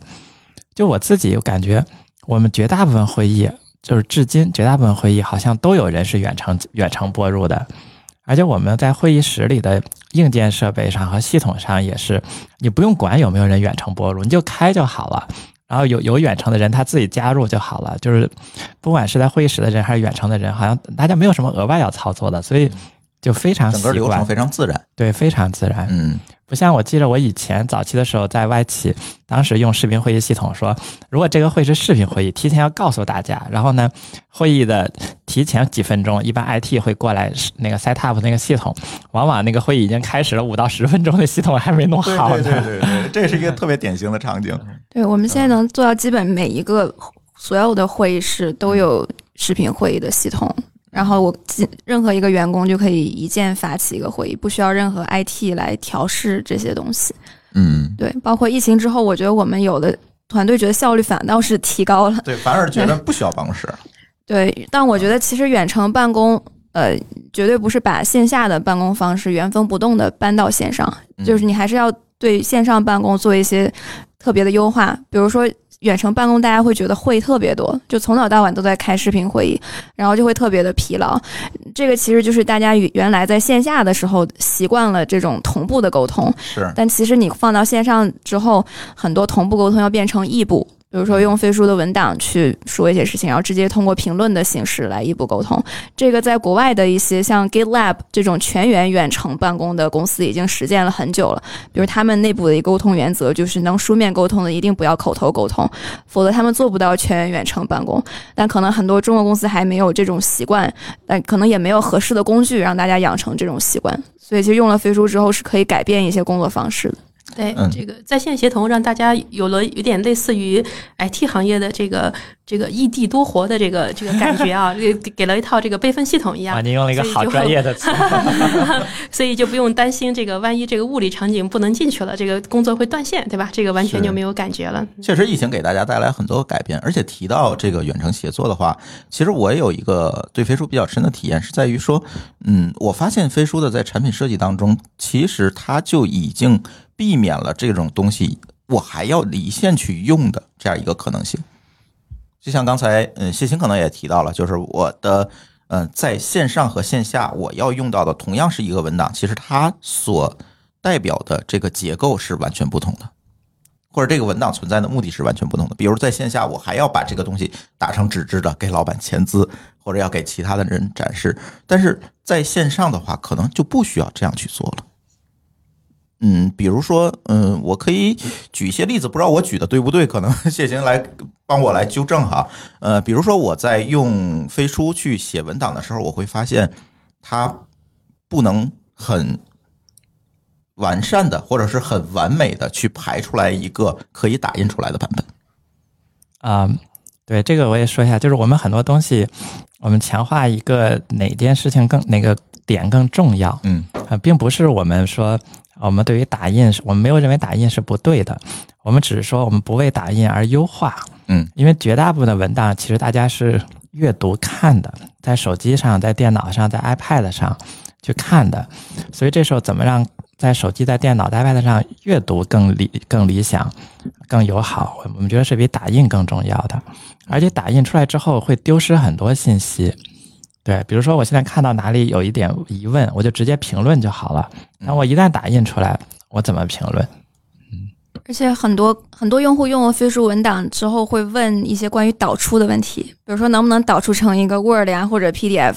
就我自己感觉，我们绝大部分会议，就是至今绝大部分会议好像都有人是远程远程播入的，而且我们在会议室里的硬件设备上和系统上也是，你不用管有没有人远程播入，你就开就好了。然后有有远程的人他自己加入就好了，就是不管是在会议室的人还是远程的人，好像大家没有什么额外要操作的，所以就非常整个流程，非常自然。对，非常自然。嗯不像我记得我以前早期的时候在外企，当时用视频会议系统说，如果这个会是视频会议，提前要告诉大家，然后呢，会议的提前几分钟，一般 IT 会过来那个 set up 那个系统，往往那个会议已经开始了五到十分钟的系统还没弄好呢。对对对 对，这是一个特别典型的场景。对，我们现在能做到基本每一个所有的会议室都有视频会议的系统，然后我进任何一个员工就可以一键发起一个会议，不需要任何 IT 来调试这些东西。嗯，对，包括疫情之后，我觉得我们有的团队觉得效率反倒是提高了。对，反而觉得不需要办公室。对，但我觉得其实远程办公，呃，绝对不是把线下的办公方式原封不动的搬到线上，嗯就是你还是要对线上办公做一些特别的优化，比如说。远程办公，大家会觉得会特别多，就从早到晚都在开视频会议，然后就会特别的疲劳。这个其实就是大家原来在线下的时候习惯了这种同步的沟通，是，但其实你放到线上之后，很多同步沟通要变成异步，比如说用飞书的文档去说一些事情，然后直接通过评论的形式来异步沟通。这个在国外的一些像 GitLab 这种全员远程办公的公司已经实践了很久了。比如他们内部的沟通原则就是，能书面沟通的一定不要口头沟通，否则他们做不到全员远程办公。但可能很多中国公司还没有这种习惯，但可能也没有合适的工具让大家养成这种习惯。所以其实用了飞书之后，是可以改变一些工作方式的。对嗯这个在线协同，让大家有了有点类似于 IT 行业的这个这个异地多活的这个这个感觉啊，给给了一套这个备份系统一样啊，。您用了一个好专业的词，所以就不用担心这个万一这个物理场景不能进去了，这个工作会断线，对吧？这个完全就没有感觉了。确实，疫情给大家带来很多改变，而且提到这个远程协作的话，其实我也有一个对飞书比较深的体验，是在于说，嗯，我发现飞书的在产品设计当中，其实它就已经避免了这种东西我还要离线去用的这样一个可能性。就像刚才，嗯，谢晴可能也提到了，就是我的，嗯，在线上和线下我要用到的同样是一个文档，其实它所代表的这个结构是完全不同的。或者这个文档存在的目的是完全不同的。比如在线下，我还要把这个东西打成纸质的给老板签字，或者要给其他的人展示。但是在线上的话，可能就不需要这样去做了。嗯，比如说，嗯，我可以举一些例子，不知道我举的对不对，可能 谢晴来帮我来纠正哈。呃，比如说我在用飞书去写文档的时候，我会发现它不能很完善的，或者是很完美的去排出来一个可以打印出来的版本。啊、对这个我也说一下，就是我们很多东西，我们强化一个哪件事情更哪个点更重要，嗯啊，并不是我们说我们对于打印是，我们没有认为打印是不对的，我们只是说我们不为打印而优化，嗯，因为绝大部分的文档其实大家是阅读看的，在手机上、在电脑上、在 iPad 上去看的，所以这时候怎么让在手机、在电脑、在 iPad 上阅读更理更理想、更友好？我们觉得是比打印更重要的，而且打印出来之后会丢失很多信息。对，比如说我现在看到哪里有一点疑问，我就直接评论就好了。那我一旦打印出来，我怎么评论？嗯而且很多很多用户用了飞书文档之后，会问一些关于导出的问题，比如说能不能导出成一个 Word 呀或者 PDF。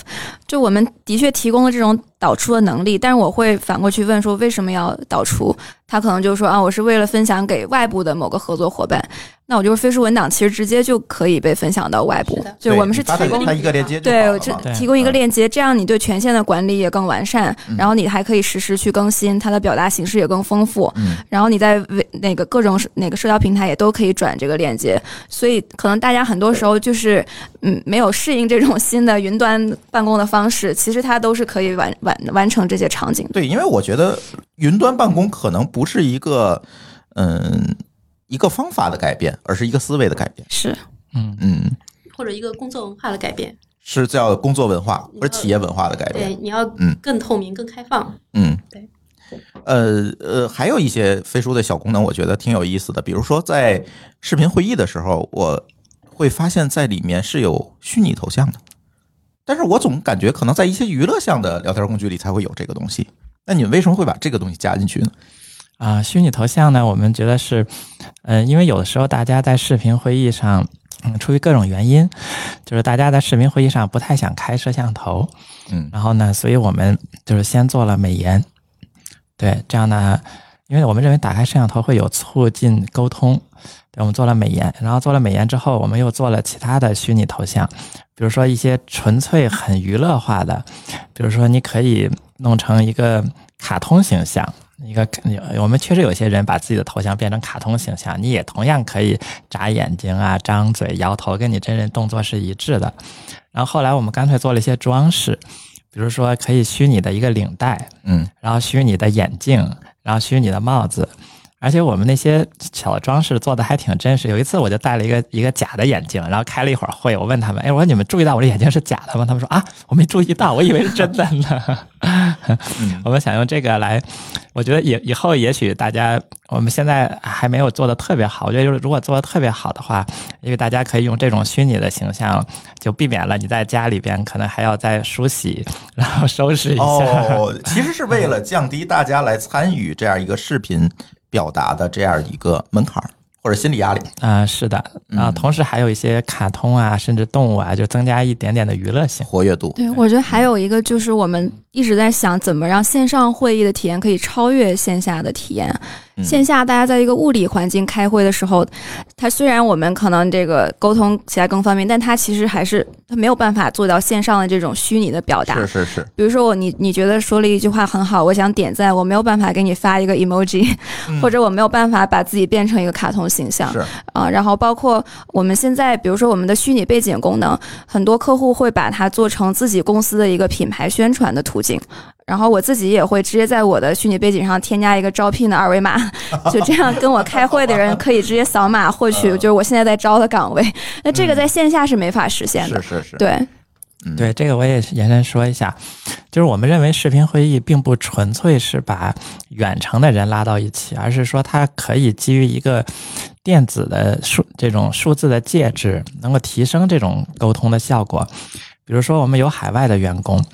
就我们的确提供了这种导出的能力，但是我会反过去问说为什么要导出？他可能就说啊，我是为了分享给外部的某个合作伙伴。那我就是飞书文档，其实直接就可以被分享到外部是。就我们是提供一个链接对，提供一个链接，这样你对权限的管理也更完善，嗯然后你还可以实时去更新，它的表达形式也更丰富。嗯然后你在微那个各种那个社交平台也都可以转这个链接，所以可能大家很多时候就是嗯没有适应这种新的云端办公的方式，其实它都是可以完完完成这些场景。对，因为我觉得云端办公可能不是一个嗯一个方法的改变，而是一个思维的改变。是，嗯，嗯，或者一个工作文化的改变。是叫工作文化或者企业文化的改变。对，你要嗯更透明、更开放。嗯，对。呃呃，还有一些飞书的小功能，我觉得挺有意思的。比如说，在视频会议的时候，我会发现在里面是有虚拟头像的，但是我总感觉可能在一些娱乐向的聊天工具里才会有这个东西。那你们为什么会把这个东西加进去呢？啊，虚拟头像呢，我们觉得是，嗯、因为有的时候大家在视频会议上，嗯，出于各种原因，就是大家在视频会议上不太想开摄像头，嗯然后呢，所以我们就是先做了美颜，对，这样呢，因为我们认为打开摄像头会有促进沟通，对，我们做了美颜，然后做了美颜之后，我们又做了其他的虚拟头像，比如说一些纯粹很娱乐化的，比如说你可以弄成一个卡通形象。一个，我们确实有些人把自己的头像变成卡通形象，你也同样可以眨眼睛啊、张嘴、摇头，跟你真人动作是一致的。然后后来我们干脆做了一些装饰，比如说可以虚拟的一个领带，嗯然后虚拟的眼镜，然后虚拟的帽子，而且我们那些小装饰做的还挺真实。有一次我就戴了一个一个假的眼镜，然后开了一会儿会，我问他们，哎，我说你们注意到我这眼镜是假的吗？他们说啊，我没注意到，我以为是真的呢。我们想用这个来，我觉得以以后也许大家我们现在还没有做的特别好，我觉得就是如果做的特别好的话，因为大家可以用这种虚拟的形象，就避免了你在家里边可能还要再梳洗，然后收拾一下。哦，其实是为了降低大家来参与这样一个视频表达的这样一个门槛儿或者心理压力。啊、是的，啊同时还有一些卡通啊，甚至动物啊，就增加一点点的娱乐性。活跃度，对，我觉得还有一个就是我们一直在想，怎么让线上会议的体验可以超越线下的体验。嗯线下大家在一个物理环境开会的时候，它虽然我们可能这个沟通起来更方便，但它其实还是它没有办法做到线上的这种虚拟的表达。是是是，比如说我你你觉得说了一句话很好，我想点赞，我没有办法给你发一个 emoji，、或者我没有办法把自己变成一个卡通形象。是啊，然后包括我们现在，比如说我们的虚拟背景功能，很多客户会把它做成自己公司的一个品牌宣传的途径。然后我自己也会直接在我的虚拟背景上添加一个招聘的二维码，就这样跟我开会的人可以直接扫码获取，就是我现在在招的岗位。那这个在线下是没法实现的。是是是，对，嗯对，这个我也延伸说一下，就是我们认为视频会议并不纯粹是把远程的人拉到一起，而是说它可以基于一个电子的数这种数字的介质，能够提升这种沟通的效果。比如说，我们有海外的员工，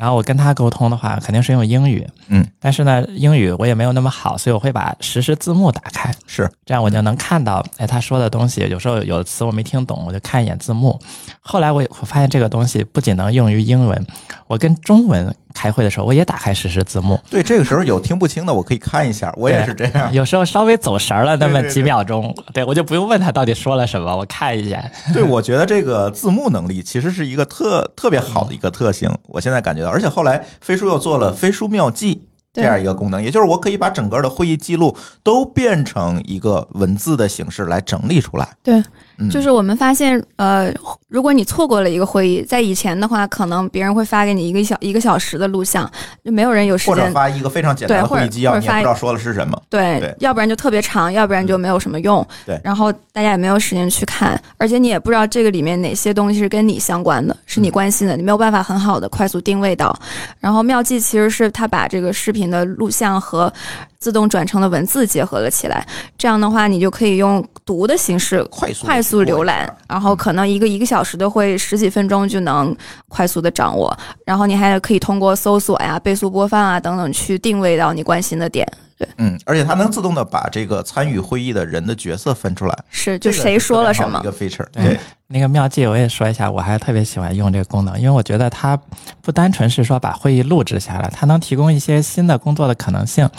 然后我跟他沟通的话，肯定是用英语，嗯，但是呢，英语我也没有那么好，所以我会把实时字幕打开，是。这样我就能看到，哎，他说的东西，有时候有的词我没听懂，我就看一眼字幕。后来我我发现这个东西不仅能用于英文，我跟中文开会的时候，我也打开实时字幕。对。这个时候有听不清的，我可以看一下，我也是这样。有时候稍微走神儿了那么几秒钟，对我就不用问他到底说了什么，我看一眼。对，我觉得这个字幕能力其实是一个特特别好的一个特性，我现在感觉到，而且后来飞书又做了飞书妙记。这样一个功能，也就是我可以把整个的会议记录都变成一个文字的形式来整理出来。对，嗯就是我们发现，呃，如果你错过了一个会议，在以前的话，可能别人会发给你一个小一个小时的录像，就没有人有时或者间。发一个非常简单的会议纪要，你也不知道说的是什么。对，对要不然就特别长，要不然就没有什么用。对然后大家也没有时间去看，而且你也不知道这个里面哪些东西是跟你相关的，是你关心的，你没有办法很好的快速定位到。然后妙计其实是他把这个视频的录像和自动转成的文字结合了起来，这样的话你就可以用读的形式快速快速浏览，然后可能一个一个小时的会十几分钟就能快速的掌握，然后你还可以通过搜索呀、倍速播放啊等等去定位到你关心的点。对。嗯，而且它能自动的把这个参与会议的人的角色分出来，是，就这个谁说了什么。一个 feature，对。对，那个妙计我也说一下，我还特别喜欢用这个功能，因为我觉得它不单纯是说把会议录制下来，它能提供一些新的工作的可能性。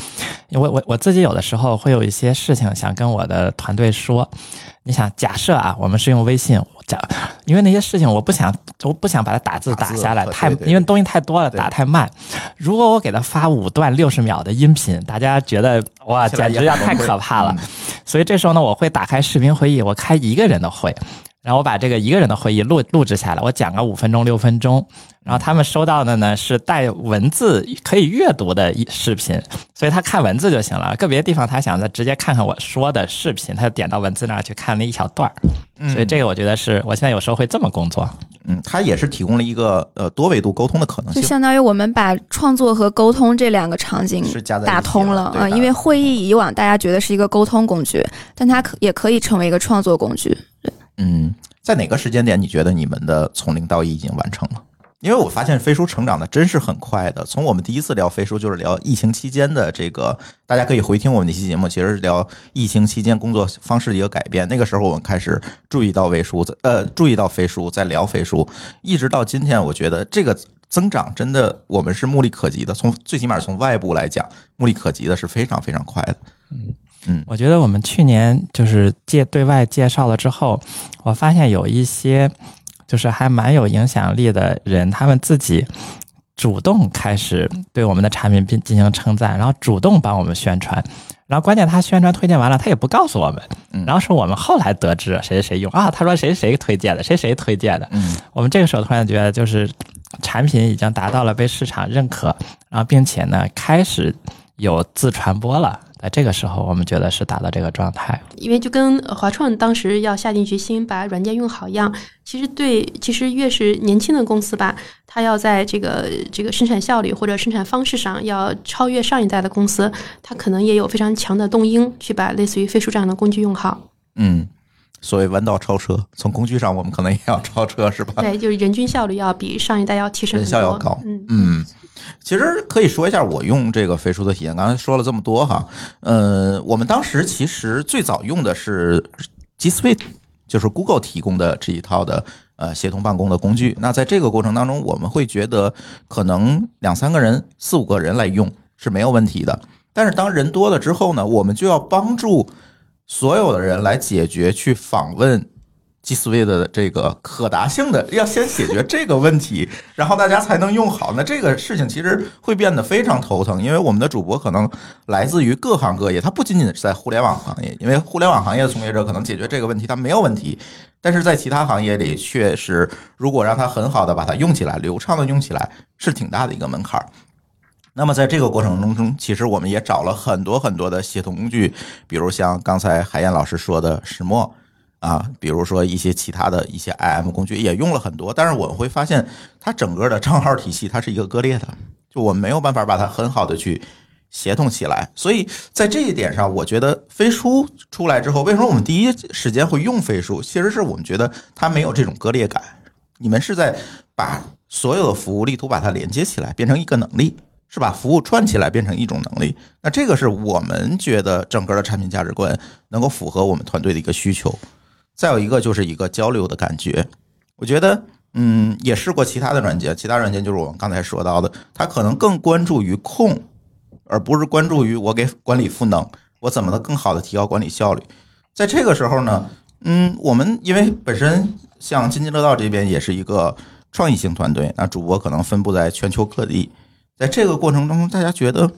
我我我自己有的时候会有一些事情想跟我的团队说，你想假设啊，我们是用微信讲，因为那些事情我不想我不想把它打字打下来，太因为东西太多了，打太慢。如果我给他发五段六十秒的音频，大家觉得哇，简直要太可怕了嗯。所以这时候呢，我会打开视频会议，我开一个人的会，然后我把这个一个人的会议录录制下来，我讲个五分钟六分钟，然后他们收到的呢是带文字可以阅读的一视频，所以他看文字就行了。个别地方他想再直接看看我说的视频，他就点到文字那儿去看那一小段儿。所以这个我觉得是我现在有时候会这么工作。嗯，它也是提供了一个呃多维度沟通的可能性。就相当于我们把创作和沟通这两个场景是加在打通了了啊、因为会议以往大家觉得是一个沟通工具，但它可也可以成为一个创作工具。嗯，在哪个时间点你觉得你们的从零到一已经完成了？因为我发现飞书成长的真是很快的，从我们第一次聊飞书就是聊疫情期间的这个，大家可以回听我们那期节目，其实是聊疫情期间工作方式的一个改变。那个时候我们开始注意到飞书，呃，注意到飞书，在聊飞书，一直到今天，我觉得这个增长真的我们是目力可及的，从最起码从外部来讲，目力可及的是非常非常快的。嗯我觉得我们去年就是介对外介绍了之后，我发现有一些就是还蛮有影响力的人，他们自己主动开始对我们的产品进进行称赞，然后主动帮我们宣传。然后关键他宣传推荐完了，他也不告诉我们，嗯然后是我们后来得知谁谁谁用啊，他说谁谁推荐的，谁谁推荐的。嗯，我们这个时候突然觉得，就是产品已经达到了被市场认可，然后并且呢开始有自传播了。在这个时候，我们觉得是达到这个状态。因为就跟呃华创当时要下定决心把软件用好一样，其实对，其实越是年轻的公司吧，它要在这个这个生产效率或者生产方式上要超越上一代的公司，它可能也有非常强的动因去把类似于飞书这样的工具用好。嗯，所谓弯道超车，从工具上我们可能也要超车，是吧？对，就是人均效率要比上一代要提升人。效要高。嗯，嗯，其实可以说一下我用这个飞书的体验。刚才说了这么多哈，呃，我们当时其实最早用的是 G Suite，就是 Google 提供的这一套的呃协同办公的工具。那在这个过程当中，我们会觉得可能两三个人、四五个人来用是没有问题的。但是当人多了之后呢，我们就要帮助所有的人来解决去访问 G Suite 的这个可达性的，要先解决这个问题，然后大家才能用好。那这个事情其实会变得非常头疼，因为我们的主播可能来自于各行各业，他不仅仅是在互联网行业，因为互联网行业的从业者可能解决这个问题他没有问题，但是在其他行业里，确实如果让他很好的把它用起来，流畅的用起来，是挺大的一个门槛儿。那么在这个过程中中，其实我们也找了很多很多的协同工具，比如像刚才海燕老师说的石墨啊，比如说一些其他的一些 IM 工具也用了很多，但是我们会发现它整个的账号体系它是一个割裂的，就我们没有办法把它很好的去协同起来。所以在这一点上，我觉得飞书出来之后，为什么我们第一时间会用飞书？其实是我们觉得它没有这种割裂感，你们是在把所有的服务力图把它连接起来，变成一个能力。是把服务串起来变成一种能力，那这个是我们觉得整个的产品价值观能够符合我们团队的一个需求。再有一个就是一个交流的感觉，我觉得，嗯，也试过其他的软件，其他软件就是我们刚才说到的，它可能更关注于控，而不是关注于我给管理赋能，我怎么能更好的提高管理效率。在这个时候呢，嗯，我们因为本身像津津乐道这边也是一个创意型团队，那主播可能分布在全球各地。在这个过程当中，大家觉得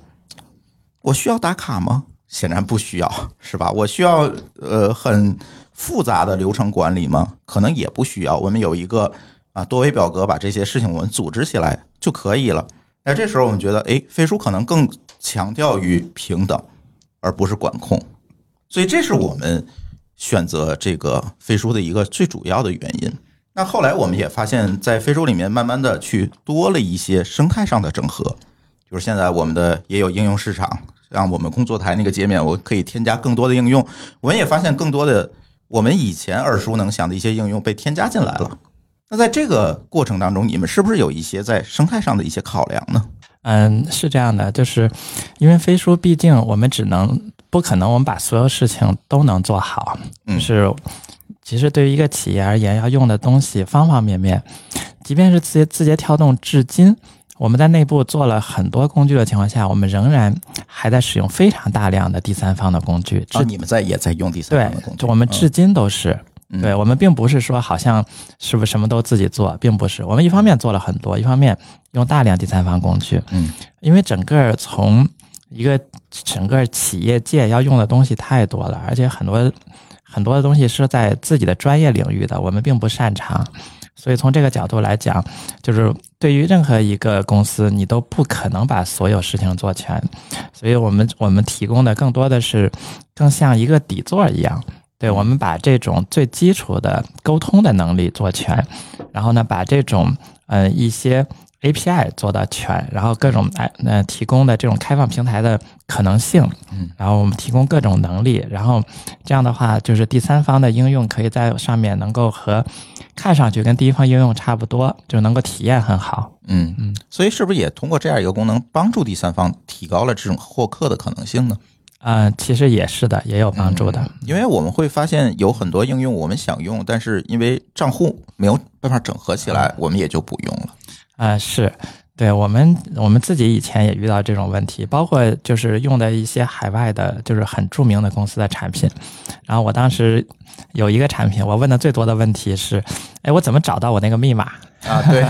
我需要打卡吗？显然不需要，是吧？我需要呃很复杂的流程管理吗？可能也不需要。我们有一个啊多维表格，把这些事情我们组织起来就可以了。那这时候我们觉得，哎，飞书可能更强调于平等，而不是管控。所以这是我们选择这个飞书的一个最主要的原因。那后来我们也发现，在飞书里面慢慢的去多了一些生态上的整合，就是现在我们的也有应用市场，像我们工作台那个界面，我可以添加更多的应用。我们也发现更多的我们以前耳熟能详的一些应用被添加进来了。那在这个过程当中，你们是不是有一些在生态上的一些考量呢？嗯，是这样的，就是因为飞书，毕竟我们只能不可能，我们把所有事情都能做好，嗯就是。其实对于一个企业而言，要用的东西方方面面，即便是字节字节跳动，至今我们在内部做了很多工具的情况下，我们仍然还在使用非常大量的第三方的工具。啊，你们在也在用第三方的工，具，对我们至今都是。嗯对我们并不是说好像是不是什么都自己做，并不是。我们一方面做了很多，一方面用大量第三方工具。嗯，因为整个从一个整个企业界要用的东西太多了，而且很多很多的东西是在自己的专业领域的，我们并不擅长。所以从这个角度来讲，就是对于任何一个公司，你都不可能把所有事情做全。所以我们我们提供的更多的是更像一个底座一样。对，我们把这种最基础的沟通的能力做全，然后呢，把这种呃一些 API 做的全，然后各种哎呃提供的这种开放平台的可能性，嗯，然后我们提供各种能力，然后这样的话，就是第三方的应用可以在上面能够和看上去跟第一方应用差不多，就能够体验很好。嗯嗯，所以是不是也通过这样一个功能，帮助第三方提高了这种获客的可能性呢？呃，其实也是的，也有帮助的。因为我们会发现有很多应用我们想用，但是因为账户没有办法整合起来，我们也就不用了。啊、是对我们我们自己以前也遇到这种问题，包括就是用的一些海外的，就是很著名的公司的产品。然后我当时有一个产品，我问的最多的问题是：哎，我怎么找到我那个密码？啊，对，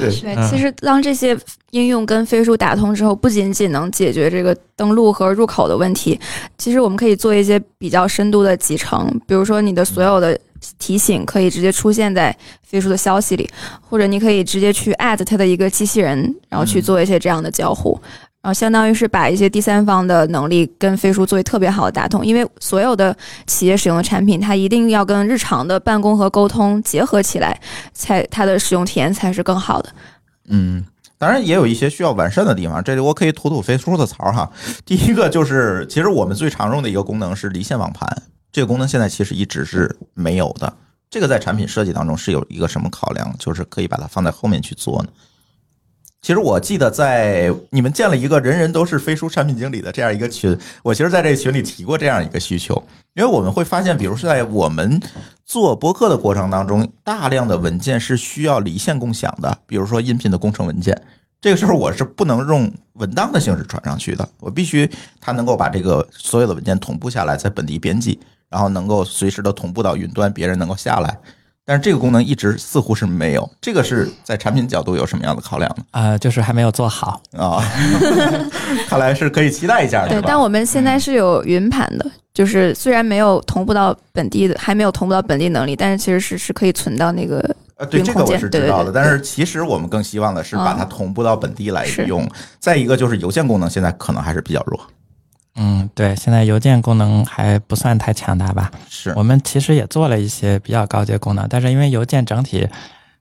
对，其实当这些应用跟飞书打通之后，不仅仅能解决这个登录和入口的问题，其实我们可以做一些比较深度的集成，比如说你的所有的提醒可以直接出现在飞书的消息里，或者你可以直接去 at 它的一个机器人，然后去做一些这样的交互。然后相当于是把一些第三方的能力跟飞书作为特别好的打通，因为所有的企业使用的产品，它一定要跟日常的办公和沟通结合起来，才它的使用体验才是更好的。嗯，当然也有一些需要完善的地方，这里我可以吐吐飞书的槽哈。第一个就是，其实我们最常用的一个功能是离线网盘，这个功能现在其实一直是没有的。这个在产品设计当中是有一个什么考量，就是可以把它放在后面去做呢？其实我记得在你们建了一个人人都是飞书产品经理的这样一个群，我其实在这个群里提过这样一个需求，因为我们会发现，比如说在我们做播客的过程当中，大量的文件是需要离线共享的，比如说音频的工程文件，这个时候我是不能用文档的形式传上去的，我必须它能够把这个所有的文件同步下来，在本地编辑，然后能够随时的同步到云端，别人能够下来。但是这个功能一直似乎是没有，这个是在产品角度有什么样的考量呢？呃，就是还没有做好。啊，看来是可以期待一下，对？但我们现在是有云盘的，就是虽然没有同步到本地的，还没有同步到本地能力，但是其实是是可以存到那个呃，对这个我是知道的，对对对但是其实我们更希望的是把它嗯同步到本地来是用。再一个就是邮件功能现在可能还是比较弱，嗯，对，现在邮件功能还不算太强大吧？是我们其实也做了一些比较高阶功能，但是因为邮件整体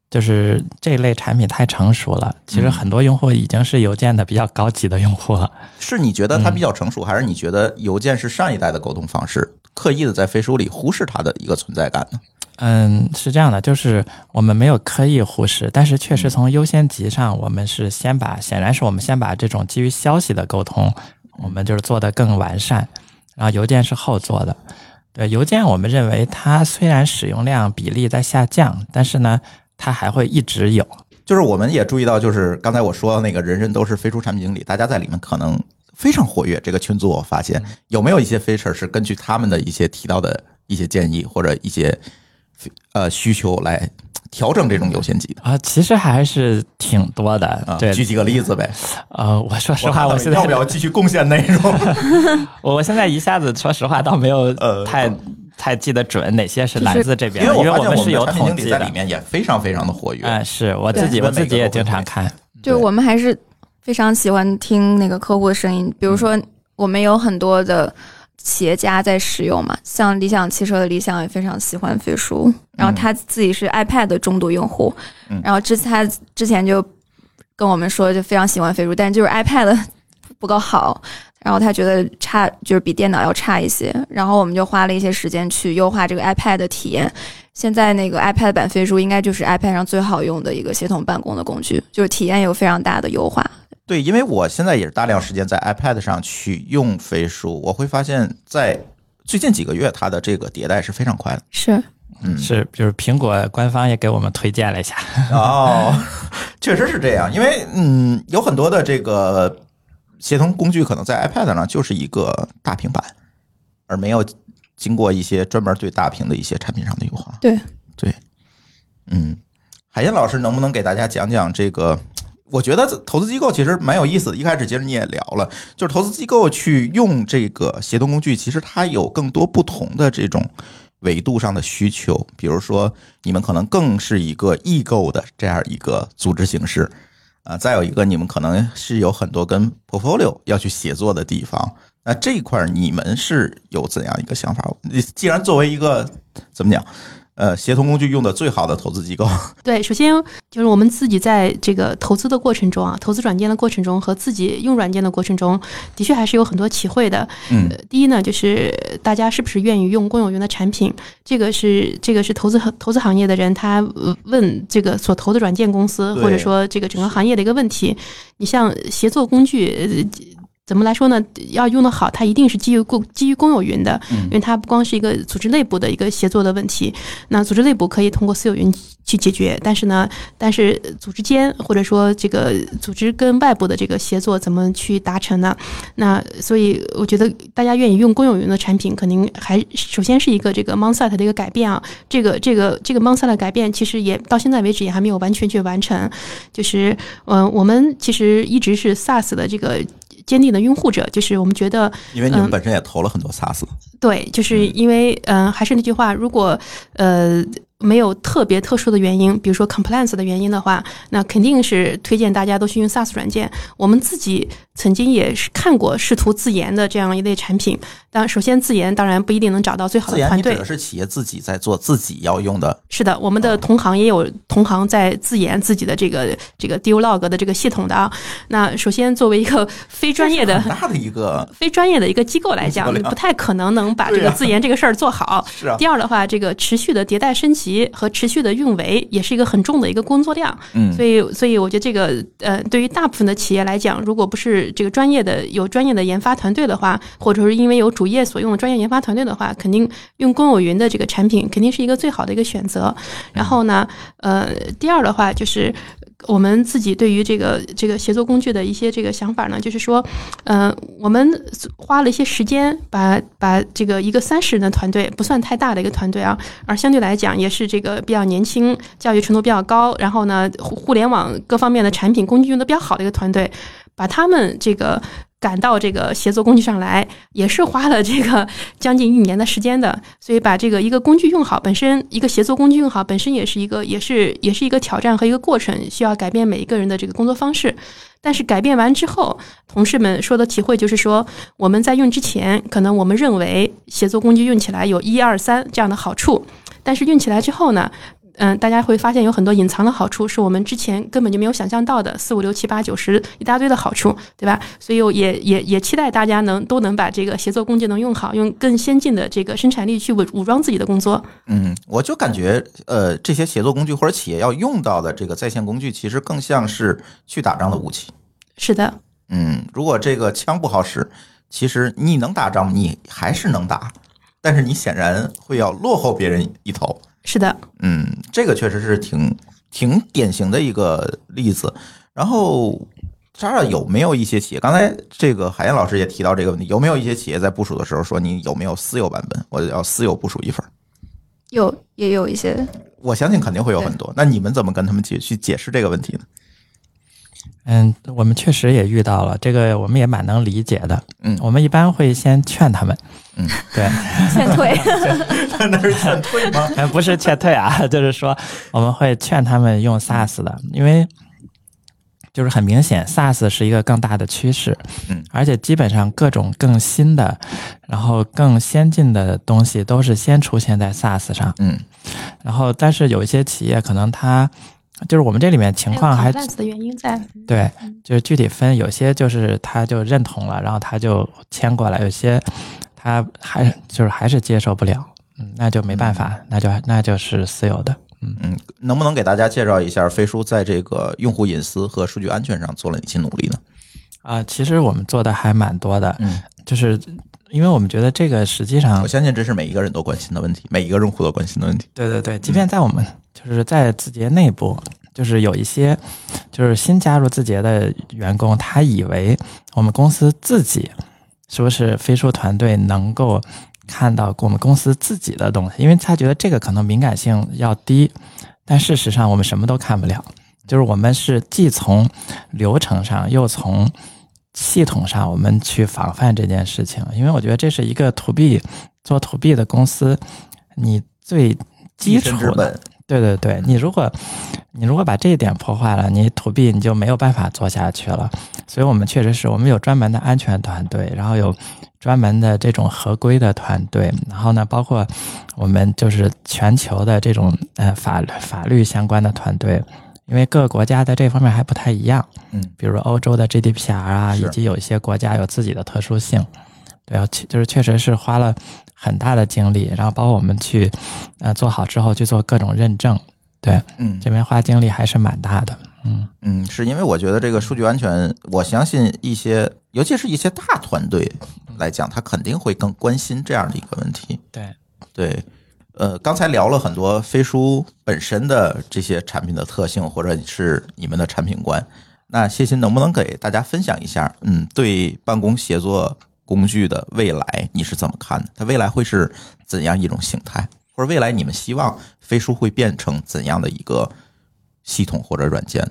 就是这类产品太成熟了，其实很多用户已经是邮件的比较高级的用户了。是你觉得它比较成熟，还是你觉得邮件是上一代的沟通方式，刻意的在飞书里忽视它的一个存在感呢？嗯，是这样的，就是我们没有刻意忽视，但是确实从优先级上，我们是先把，显然是我们先把这种基于消息的沟通，我们就是做的更完善，然后邮件是后做的。对邮件，我们认为它虽然使用量比例在下降，但是呢，它还会一直有。就是我们也注意到，就是刚才我说的那个人人都是飞书产品经理，大家在里面可能非常活跃。这个群组我发现有没有一些 feature 是根据他们的一些提到的一些建议或者一些呃需求来调整这种优先级的啊、其实还是挺多的。举几个例子呗。呃，我说实话，我现在要不要继续贡献内容？我 我现在一下子说实话倒没有呃太、太记得准哪些是来自这边的，因为我们们是有统计的。在里面也非常非常的活跃。嗯，是我自己，我自己也经常看。就是我们还是非常喜欢听那个客户的声音，比如说我们有很多的企业家在使用嘛，像理想汽车的理想也非常喜欢飞书，然后他自己是 iPad 的重度用户，嗯然后之他之前就跟我们说就非常喜欢飞书，但就是 iPad 不够好。然后他觉得差，就是比电脑要差一些。然后我们就花了一些时间去优化这个 iPad 的体验。现在那个 iPad 版飞书应该就是 iPad 上最好用的一个协同办公的工具，就是体验有非常大的优化。对，因为我现在也是大量时间在 iPad 上去用飞书，我会发现，在最近几个月，它的这个迭代是非常快的。是，嗯，是，就是苹果官方也给我们推荐了一下。哦，确实是这样，因为嗯，有很多的这个协同工具可能在 iPad 上就是一个大平板，而没有经过一些专门对大屏的一些产品上的优化。对对，嗯，海燕老师能不能给大家讲讲这个？我觉得投资机构其实蛮有意思的。一开始其实你也聊了，就是投资机构去用这个协同工具，其实它有更多不同的这种维度上的需求。比如说，你们可能更是一个异构的这样一个组织形式啊、再有一个，你们可能是有很多跟 portfolio 要去协作的地方。那这一块儿你们是有怎样一个想法？你既然作为一个怎么讲，呃，协同工具用的最好的投资机构，对，首先就是我们自己在这个投资的过程中啊，投资软件的过程中和自己用软件的过程中，的确还是有很多体会的。嗯呃第一呢，就是大家是不是愿意用公有云的产品，这个是这个是投资投资行业的人他呃问这个所投的软件公司或者说这个整个行业的一个问题。你像协作工具。呃怎么来说呢？要用的好，它一定是基于公基于公有云的，嗯因为它不光是一个组织内部的一个协作的问题，那组织内部可以通过私有云去解决，但是呢，但是组织间或者说这个组织跟外部的这个协作怎么去达成呢？那所以我觉得大家愿意用公有云的产品，肯定还首先是一个这个 mindset 的一个改变啊。这个这个这个 mindset 的改变，其实也到现在为止也还没有完全去完成。就是嗯、呃我们其实一直是 SaaS 的这个。坚定的拥护者，就是我们觉得因为你们嗯本身也投了很多 SaaS，对，就是因为嗯、呃还是那句话，如果呃没有特别特殊的原因，比如说 compliance 的原因的话，那肯定是推荐大家都去用 SaaS 软件。我们自己曾经也是看过试图自研的这样一类产品，当首先自研当然不一定能找到最好的团队自研你指的，是企业自己在做自己要用的，是的，我们的同行也有同行在自研自己的这个这个 Deal Log 的这个系统的啊。那首先作为一个非专业的很大的一个 非专业的一个机构来讲，不太可能能把这个自研这个事儿做好。是啊，第二的话，这个持续的迭代升级和持续的运维也是一个很重的一个工作量。嗯所以，所以我觉得这个呃，对于大部分的企业来讲，如果不是这个专业的有专业的研发团队的话，或者是因为有主业所用的专业研发团队的话，肯定用公有云的这个产品肯定是一个最好的一个选择。然后呢，呃，第二的话就是。我们自己对于这个这个协作工具的一些这个想法呢，就是说，呃，我们花了一些时间把把这个一个三十人的团队，不算太大的一个团队啊，而相对来讲也是这个比较年轻、教育程度比较高，然后呢，互互联网各方面的产品工具用的比较好的一个团队，把他们这个赶到这个协作工具上来，也是花了这个 将近一年的时间的。所以把这个一个工具用好，本身一个协作工具用好，本身也是一个也是也是一个挑战和一个过程，需要改变每一个人的这个工作方式。但是改变完之后，同事们说的体会就是说，我们在用之前，可能我们认为协作工具用起来有一二三这样的好处，但是用起来之后呢，嗯，大家会发现有很多隐藏的好处，是我们之前根本就没有想象到的，四五六七八九十一大堆的好处，对吧？所以我也也也期待大家能都能把这个协作工具能用好，用更先进的这个生产力去武武装自己的工作。嗯，我就感觉，呃，这些协作工具或者企业要用到的这个在线工具，其实更像是去打仗的武器。是的，嗯，如果这个枪不好使，其实你能打仗，你还是能打，但是你显然会要落后别人一头。是的，嗯，这个确实是挺挺典型的一个例子。然后，莎莎有没有一些企业？刚才这个海燕老师也提到这个问题，有没有一些企业在部署的时候说你有没有私有版本？我要私有部署一份儿。有也有一些我相信肯定会有很多。那你们怎么跟他们解去解释这个问题呢？嗯，我们确实也遇到了这个，我们也蛮能理解的。嗯我们一般会先劝他们。嗯，对，劝退。那是劝退吗？呃不是劝退啊，就是说我们会劝他们用 SaaS 的，因为就是很明显，SaaS 是一个更大的趋势，嗯，而且基本上各种更新的，然后更先进的东西都是先出现在 SaaS 上，嗯然后但是有一些企业可能它就是我们这里面情况还的原因在。对，就是具体分，有些就是他就认同了，然后他就签过来，有些他还就是还是接受不了，嗯，那就没办法，那就那就是私有的。嗯，能不能给大家介绍一下飞书在这个用户隐私和数据安全上做了哪些努力呢？啊、其实我们做的还蛮多的，嗯，就是因为我们觉得这个实际上我，相信这是每一个人都关心的问题，每一个用户都关心的问题。对对对，即便在我们就是在字节内部，就是有一些就是新加入字节的员工，他以为我们公司自己是不是飞书团队能够看到我们公司自己的东西，因为他觉得这个可能敏感性要低，但事实上我们什么都看不了，就是我们是既从流程上又从系统上我们去防范这件事情，因为我觉得这是一个 to B 做 to B 的公司，你最基础的对对对，你如果你如果把这一点破坏了，你 to B 你就没有办法做下去了。所以我们确实是我们有专门的安全团队，然后有专门的这种合规的团队，然后呢，包括我们就是全球的这种呃法法律相关的团队，因为各个国家在这方面还不太一样。嗯，比如欧洲的 GDPR 啊，以及有一些国家有自己的特殊性。对啊，确就是确实是花了很大的精力，然后包括我们去呃做好之后去做各种认证，对嗯这边花精力还是蛮大的。嗯，嗯，是因为我觉得这个数据安全，我相信一些，尤其是一些大团队来讲，他肯定会更关心这样的一个问题。对，对，呃，刚才聊了很多飞书本身的这些产品的特性，或者是你们的产品观。那谢鑫能不能给大家分享一下？嗯，对办公协作工具的未来你是怎么看的？它未来会是怎样一种形态？或者未来你们希望飞书会变成怎样的一个系统或者软件？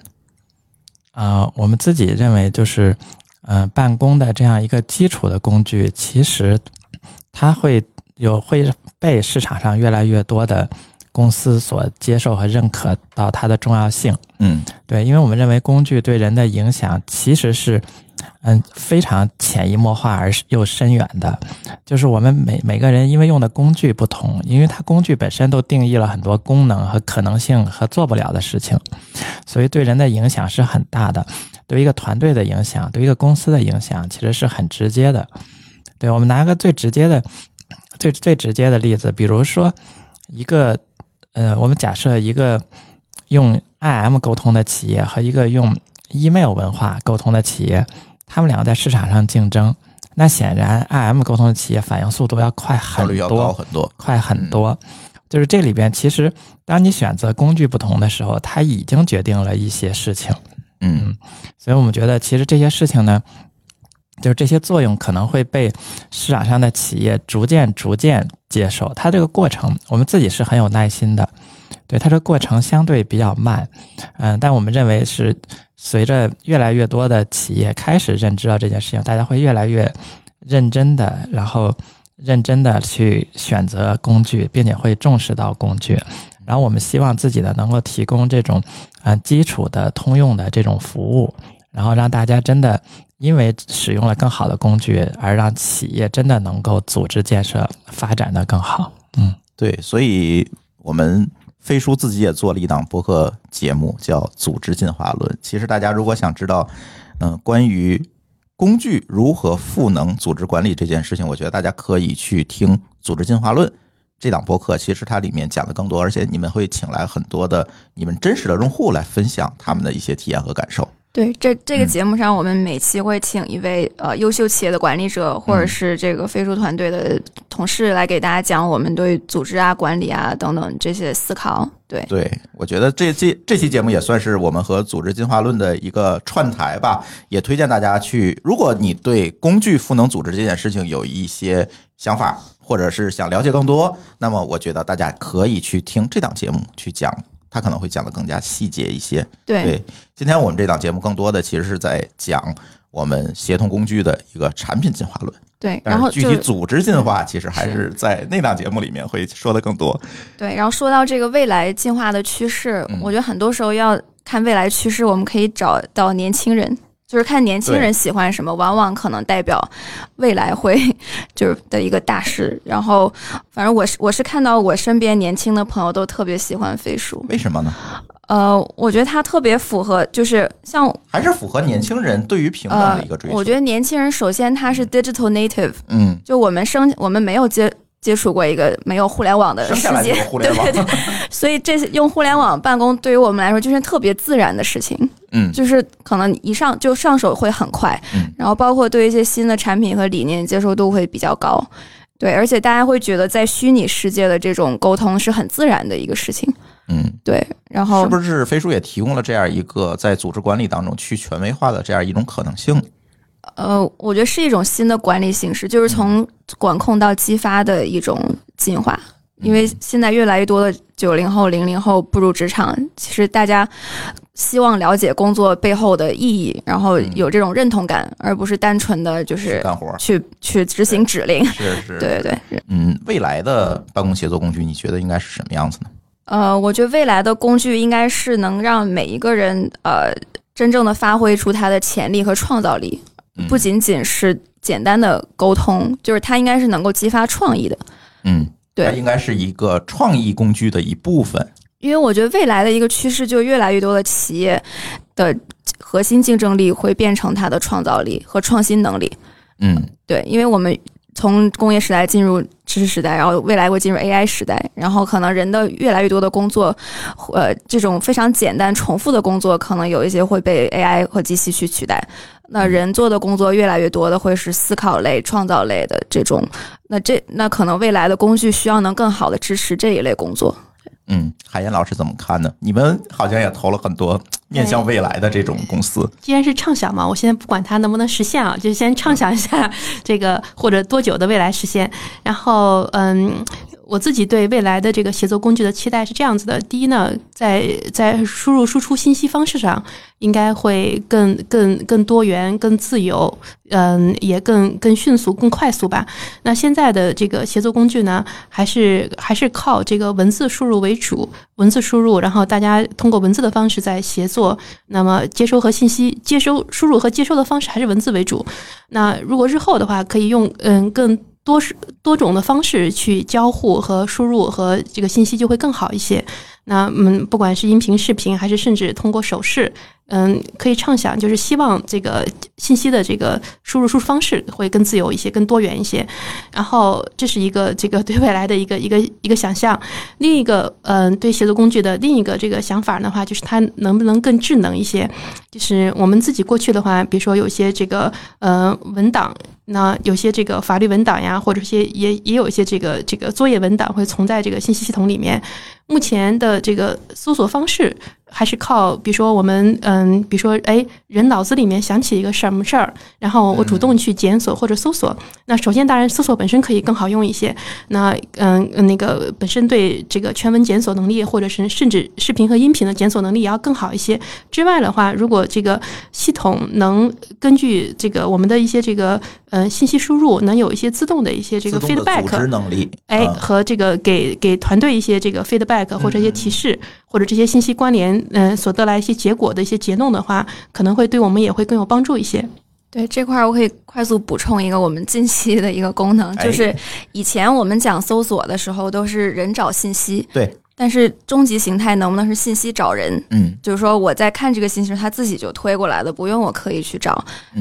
呃，我们自己认为就是，呃，办公的这样一个基础的工具，其实它会有会被市场上越来越多的公司所接受和认可到它的重要性。嗯对，因为我们认为工具对人的影响其实是，嗯，非常潜移默化而又深远的。就是我们每每个人因为用的工具不同，因为它工具本身都定义了很多功能和可能性和做不了的事情，所以对人的影响是很大的。对一个团队的影响，对一个公司的影响，其实是很直接的。对我们拿个最直接的、最最直接的例子，比如说一个，呃，我们假设一个用 IM 沟通的企业和一个用 email 文化沟通的企业，他们两个在市场上竞争，那显然 IM 沟通的企业反应速度要快很效率要高多，很多。快很多。就是这里边，其实当你选择工具不同的时候，它已经决定了一些事情。嗯所以我们觉得，其实这些事情呢，就是这些作用可能会被市场上的企业逐渐逐渐接受。它这个过程，我们自己是很有耐心的，对它这个过程相对比较慢，嗯、但我们认为是随着越来越多的企业开始认知到这件事情，大家会越来越认真的，然后认真的去选择工具，并且会重视到工具。然后我们希望自己呢能够提供这种呃基础的通用的这种服务，然后让大家真的因为使用了更好的工具，而让企业真的能够组织建设发展的更好。嗯，对，所以我们飞书自己也做了一档播客节目，叫《组织进化论》。其实大家如果想知道，嗯、关于工具如何赋能组织管理这件事情，我觉得大家可以去听《组织进化论》这档播客。其实它里面讲的更多，而且你们会请来很多的你们真实的用户来分享他们的一些体验和感受。对，这这个嗯节目上，我们每期会请一位呃优秀企业的管理者，或者嗯是这个飞书团队的同事来给大家讲我们对组织啊、管理啊等等这些思考。对，对，我觉得这这这期节目也算是我们和组织进化论的一个串台吧，也推荐大家去。如果你对工具赋能组织这件事情有一些想法，或者是想了解更多，那么我觉得大家可以去听这档节目去讲，他可能会讲的更加细节一些。对，对，今天我们这档节目更多的其实是在讲我们协同工具的一个产品进化论，对，然后具体组织进化其实还是在那档节目里面会说的更多。对，然后说到这个未来进化的趋势，嗯我觉得很多时候要看未来趋势，我们可以找到年轻人。就是看年轻人喜欢什么，往往可能代表未来会 就是的一个大事。然后，反正我是我是看到我身边年轻的朋友都特别喜欢飞书，为什么呢？呃，我觉得它特别符合，就是像还是符合年轻人对于平等呃的一个追，求。我觉得年轻人首先他是 digital native，嗯，就我们生我们没有接接触过一个没有互联网的世界，互联网 对对对，所以这些用互联网办公对于我们来说就是特别自然的事情，嗯就是可能一上就上手会很快，嗯然后包括对一些新的产品和理念接受度会比较高。对，而且大家会觉得在虚拟世界的这种沟通是很自然的一个事情。嗯，对，然后是不是飞书也提供了这样一个在组织管理当中去权威化的这样一种可能性？呃，我觉得是一种新的管理形式，就是从管控到激发的一种进化。因为现在越来越多的九零后、零零后步入职场，其实大家希望了解工作背后的意义，然后有这种认同感，而不是单纯的就是干活去去执行指令。是是，对对对，嗯，未来的办公协作工具，你觉得应该是什么样子呢？呃，我觉得未来的工具应该是能让每一个人呃真正的发挥出他的潜力和创造力，嗯不仅仅是简单的沟通，就是它应该是能够激发创意的。嗯，对它应该是一个创意工具的一部分。因为我觉得未来的一个趋势，就越来越多的企业的核心竞争力会变成它的创造力和创新能力。嗯对，因为我们从工业时代进入知识时代，然后未来会进入 AI 时代，然后可能人的越来越多的工作，呃，这种非常简单重复的工作，可能有一些会被 AI 和机器去取代。那人做的工作越来越多的会是思考类、创造类的这种，那这那可能未来的工具需要能更好的支持这一类工作。嗯，海燕老师怎么看呢？你们好像也投了很多面向未来的这种公司。既然是畅想嘛，我现在不管它能不能实现啊，就先畅想一下这个或者多久的未来实现。然后，嗯，我自己对未来的这个协作工具的期待是这样子的：第一呢，在在输入输出信息方式上，应该会更更更多元、更自由，嗯，也更更迅速、更快速吧。那现在的这个协作工具呢，还是还是靠这个文字输入为主，文字输入，然后大家通过文字的方式在协作。那么接收和信息接收、输入和接收的方式还是文字为主。那如果日后的话，可以用嗯更。多是多种的方式去交互和输入和这个信息就会更好一些。那嗯，不管是音频、视频，还是甚至通过手势，嗯，可以畅想，就是希望这个信息的这个输入输出方式会更自由一些、更多元一些。然后这是一个这个对未来的一个一个一个想象。另一个嗯，对协作工具的另一个这个想法的话，就是它能不能更智能一些？就是我们自己过去的话，比如说有些这个呃文档。那有些这个法律文档呀，或者些也也有一些这个这个作业文档会存在这个信息系统里面。目前的这个搜索方式。还是靠，比如说我们，嗯，比如说，哎，人脑子里面想起一个什么事儿，然后我主动去检索或者搜索。那首先，当然搜索本身可以更好用一些。那，嗯，那个本身对这个全文检索能力，或者是甚至视频和音频的检索能力也要更好一些。之外的话，如果这个系统能根据这个我们的一些这个，呃，信息输入，能有一些自动的一些这个 feedback 能力，哎，和这个给给团队一些这个 feedback 或者一些提示，或者这些信息关联。嗯，所得来一些结果的一些结论的话，可能会对我们也会更有帮助一些。对这块儿，我可以快速补充一个我们近期的一个功能，就是以前我们讲搜索的时候都是人找信息，对，但是终极形态能不能是信息找人？嗯，就是说我在看这个信息，它自己就推过来的，不用我刻意去找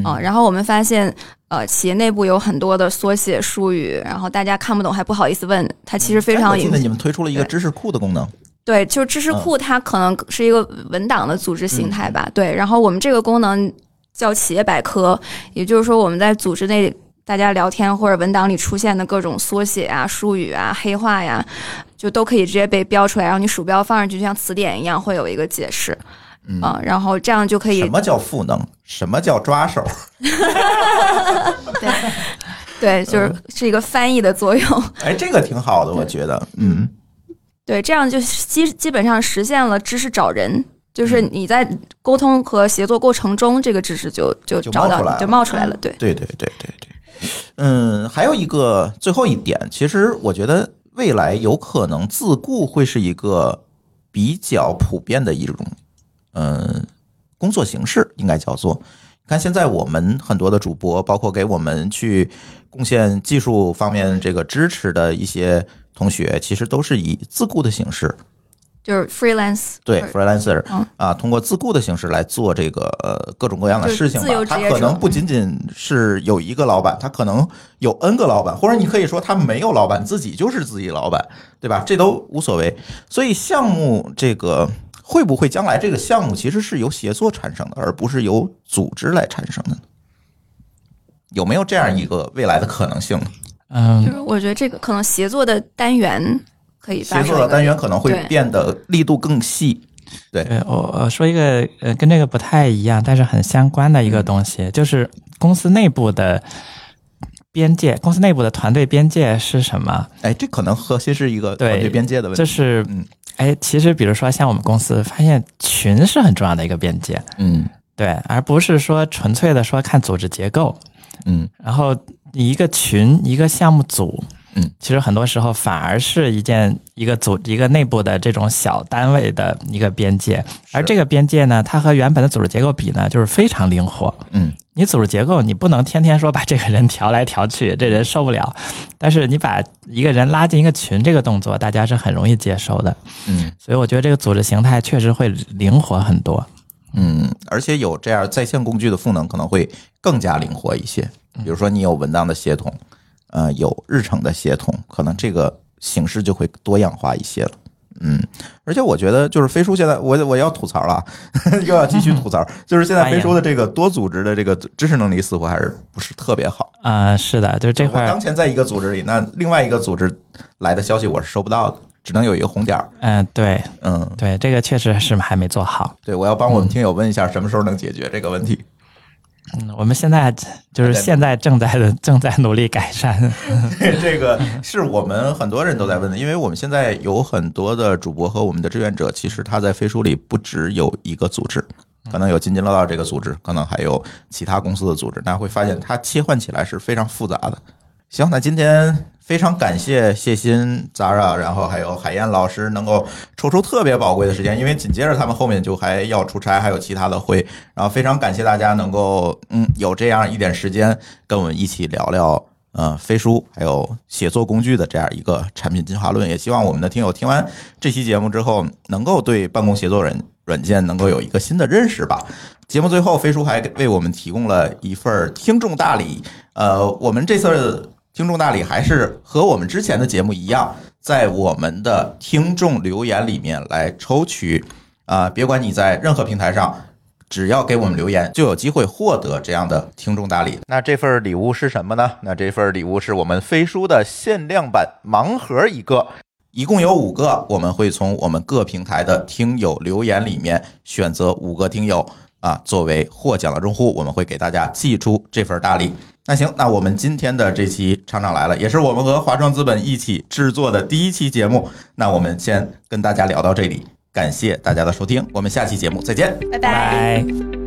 啊。然后我们发现，呃，企业内部有很多的缩写术语，然后大家看不懂还不好意思问，它其实非常。我记得你们推出了一个知识库的功能。对，就知识库，它可能是一个文档的组织形态吧。对，然后我们这个功能叫企业百科，也就是说我们在组织内大家聊天或者文档里出现的各种缩写啊、术语啊、黑话呀，就都可以直接被标出来，然后你鼠标放上去，就像词典一样，会有一个解释。嗯，然后这样就可以。什么叫赋能？什么叫抓手？对，对，就是是一个翻译的作用。哎，这个挺好的，我觉得，嗯。对，这样就基基本上实现了知识找人，就是你在沟通和协作过程中，这个知识就就找到就冒出来了。对，对，对，对，对，对。嗯，还有一个最后一点，其实我觉得未来有可能自雇会是一个比较普遍的一种嗯工作形式，应该叫做。看现在我们很多的主播，包括给我们去贡献技术方面这个支持的一些。同学其实都是以自雇的形式，就是 freelance，对 freelancer 啊，通过自雇的形式来做这个呃各种各样的事情吧。他可能不仅仅是有一个老板，他可能有 n 个老板，或者你可以说他没有老板，自己就是自己老板，对吧？这都无所谓。所以项目这个会不会将来这个项目其实是由协作产生的，而不是由组织来产生的？有没有这样一个未来的可能性呢？嗯，就是我觉得这个可能协作的单元可以协作的单元可能会变得力度更细。对，我我说一个呃跟这个不太一样，但是很相关的一个东西，就是公司内部的边界，公司内部的团队边界是什么？哎，这可能核心是一个团队边界的问题。就是，嗯，哎，其实比如说像我们公司发现群是很重要的一个边界，嗯，对，而不是说纯粹的说看组织结构，嗯，然后。一个群，一个项目组，嗯，其实很多时候反而是一件一个组一个内部的这种小单位的一个边界，而这个边界呢，它和原本的组织结构比呢，就是非常灵活。嗯，你组织结构你不能天天说把这个人调来调去，这人受不了。但是你把一个人拉进一个群，这个动作大家是很容易接受的。嗯，所以我觉得这个组织形态确实会灵活很多。嗯，而且有这样在线工具的赋能，可能会更加灵活一些。比如说，你有文档的协同，呃，有日程的协同，可能这个形式就会多样化一些了。嗯，而且我觉得，就是飞书现在，我我要吐槽了，又要继续吐槽，就是现在飞书的这个多组织的这个知识能力似乎还是不是特别好啊。是的，就是这块当前在一个组织里，那另外一个组织来的消息我是收不到的，只能有一个红点儿。嗯，对，嗯，对，这个确实是还没做好。对，我要帮我们听友问一下，什么时候能解决这个问题？嗯，我们现在就是现在正在的正在努力改善。这个是我们很多人都在问的，因为我们现在有很多的主播和我们的志愿者，其实他在飞书里不只有一个组织，可能有津津乐道这个组织，可能还有其他公司的组织，大家会发现它切换起来是非常复杂的。行，那今天非常感谢谢欣、Zara，然后还有海燕老师能够抽出特别宝贵的时间，因为紧接着他们后面就还要出差，还有其他的会，然后非常感谢大家能够嗯有这样一点时间跟我们一起聊聊呃飞书还有写作工具的这样一个产品进化论，也希望我们的听友听完这期节目之后，能够对办公协作软软件能够有一个新的认识吧。节目最后，飞书还为我们提供了一份听众大礼，呃，我们这次。听众大礼还是和我们之前的节目一样，在我们的听众留言里面来抽取啊！别管你在任何平台上，只要给我们留言，就有机会获得这样的听众大礼。那这份礼物是什么呢？那这份礼物是我们飞书的限量版盲盒一个，一共有五个，我们会从我们各平台的听友留言里面选择五个听友啊，作为获奖的用户，我们会给大家寄出这份大礼。那行，那我们今天的这期厂长来了，也是我们和华创资本一起制作的第一期节目。那我们先跟大家聊到这里，感谢大家的收听，我们下期节目再见，拜拜。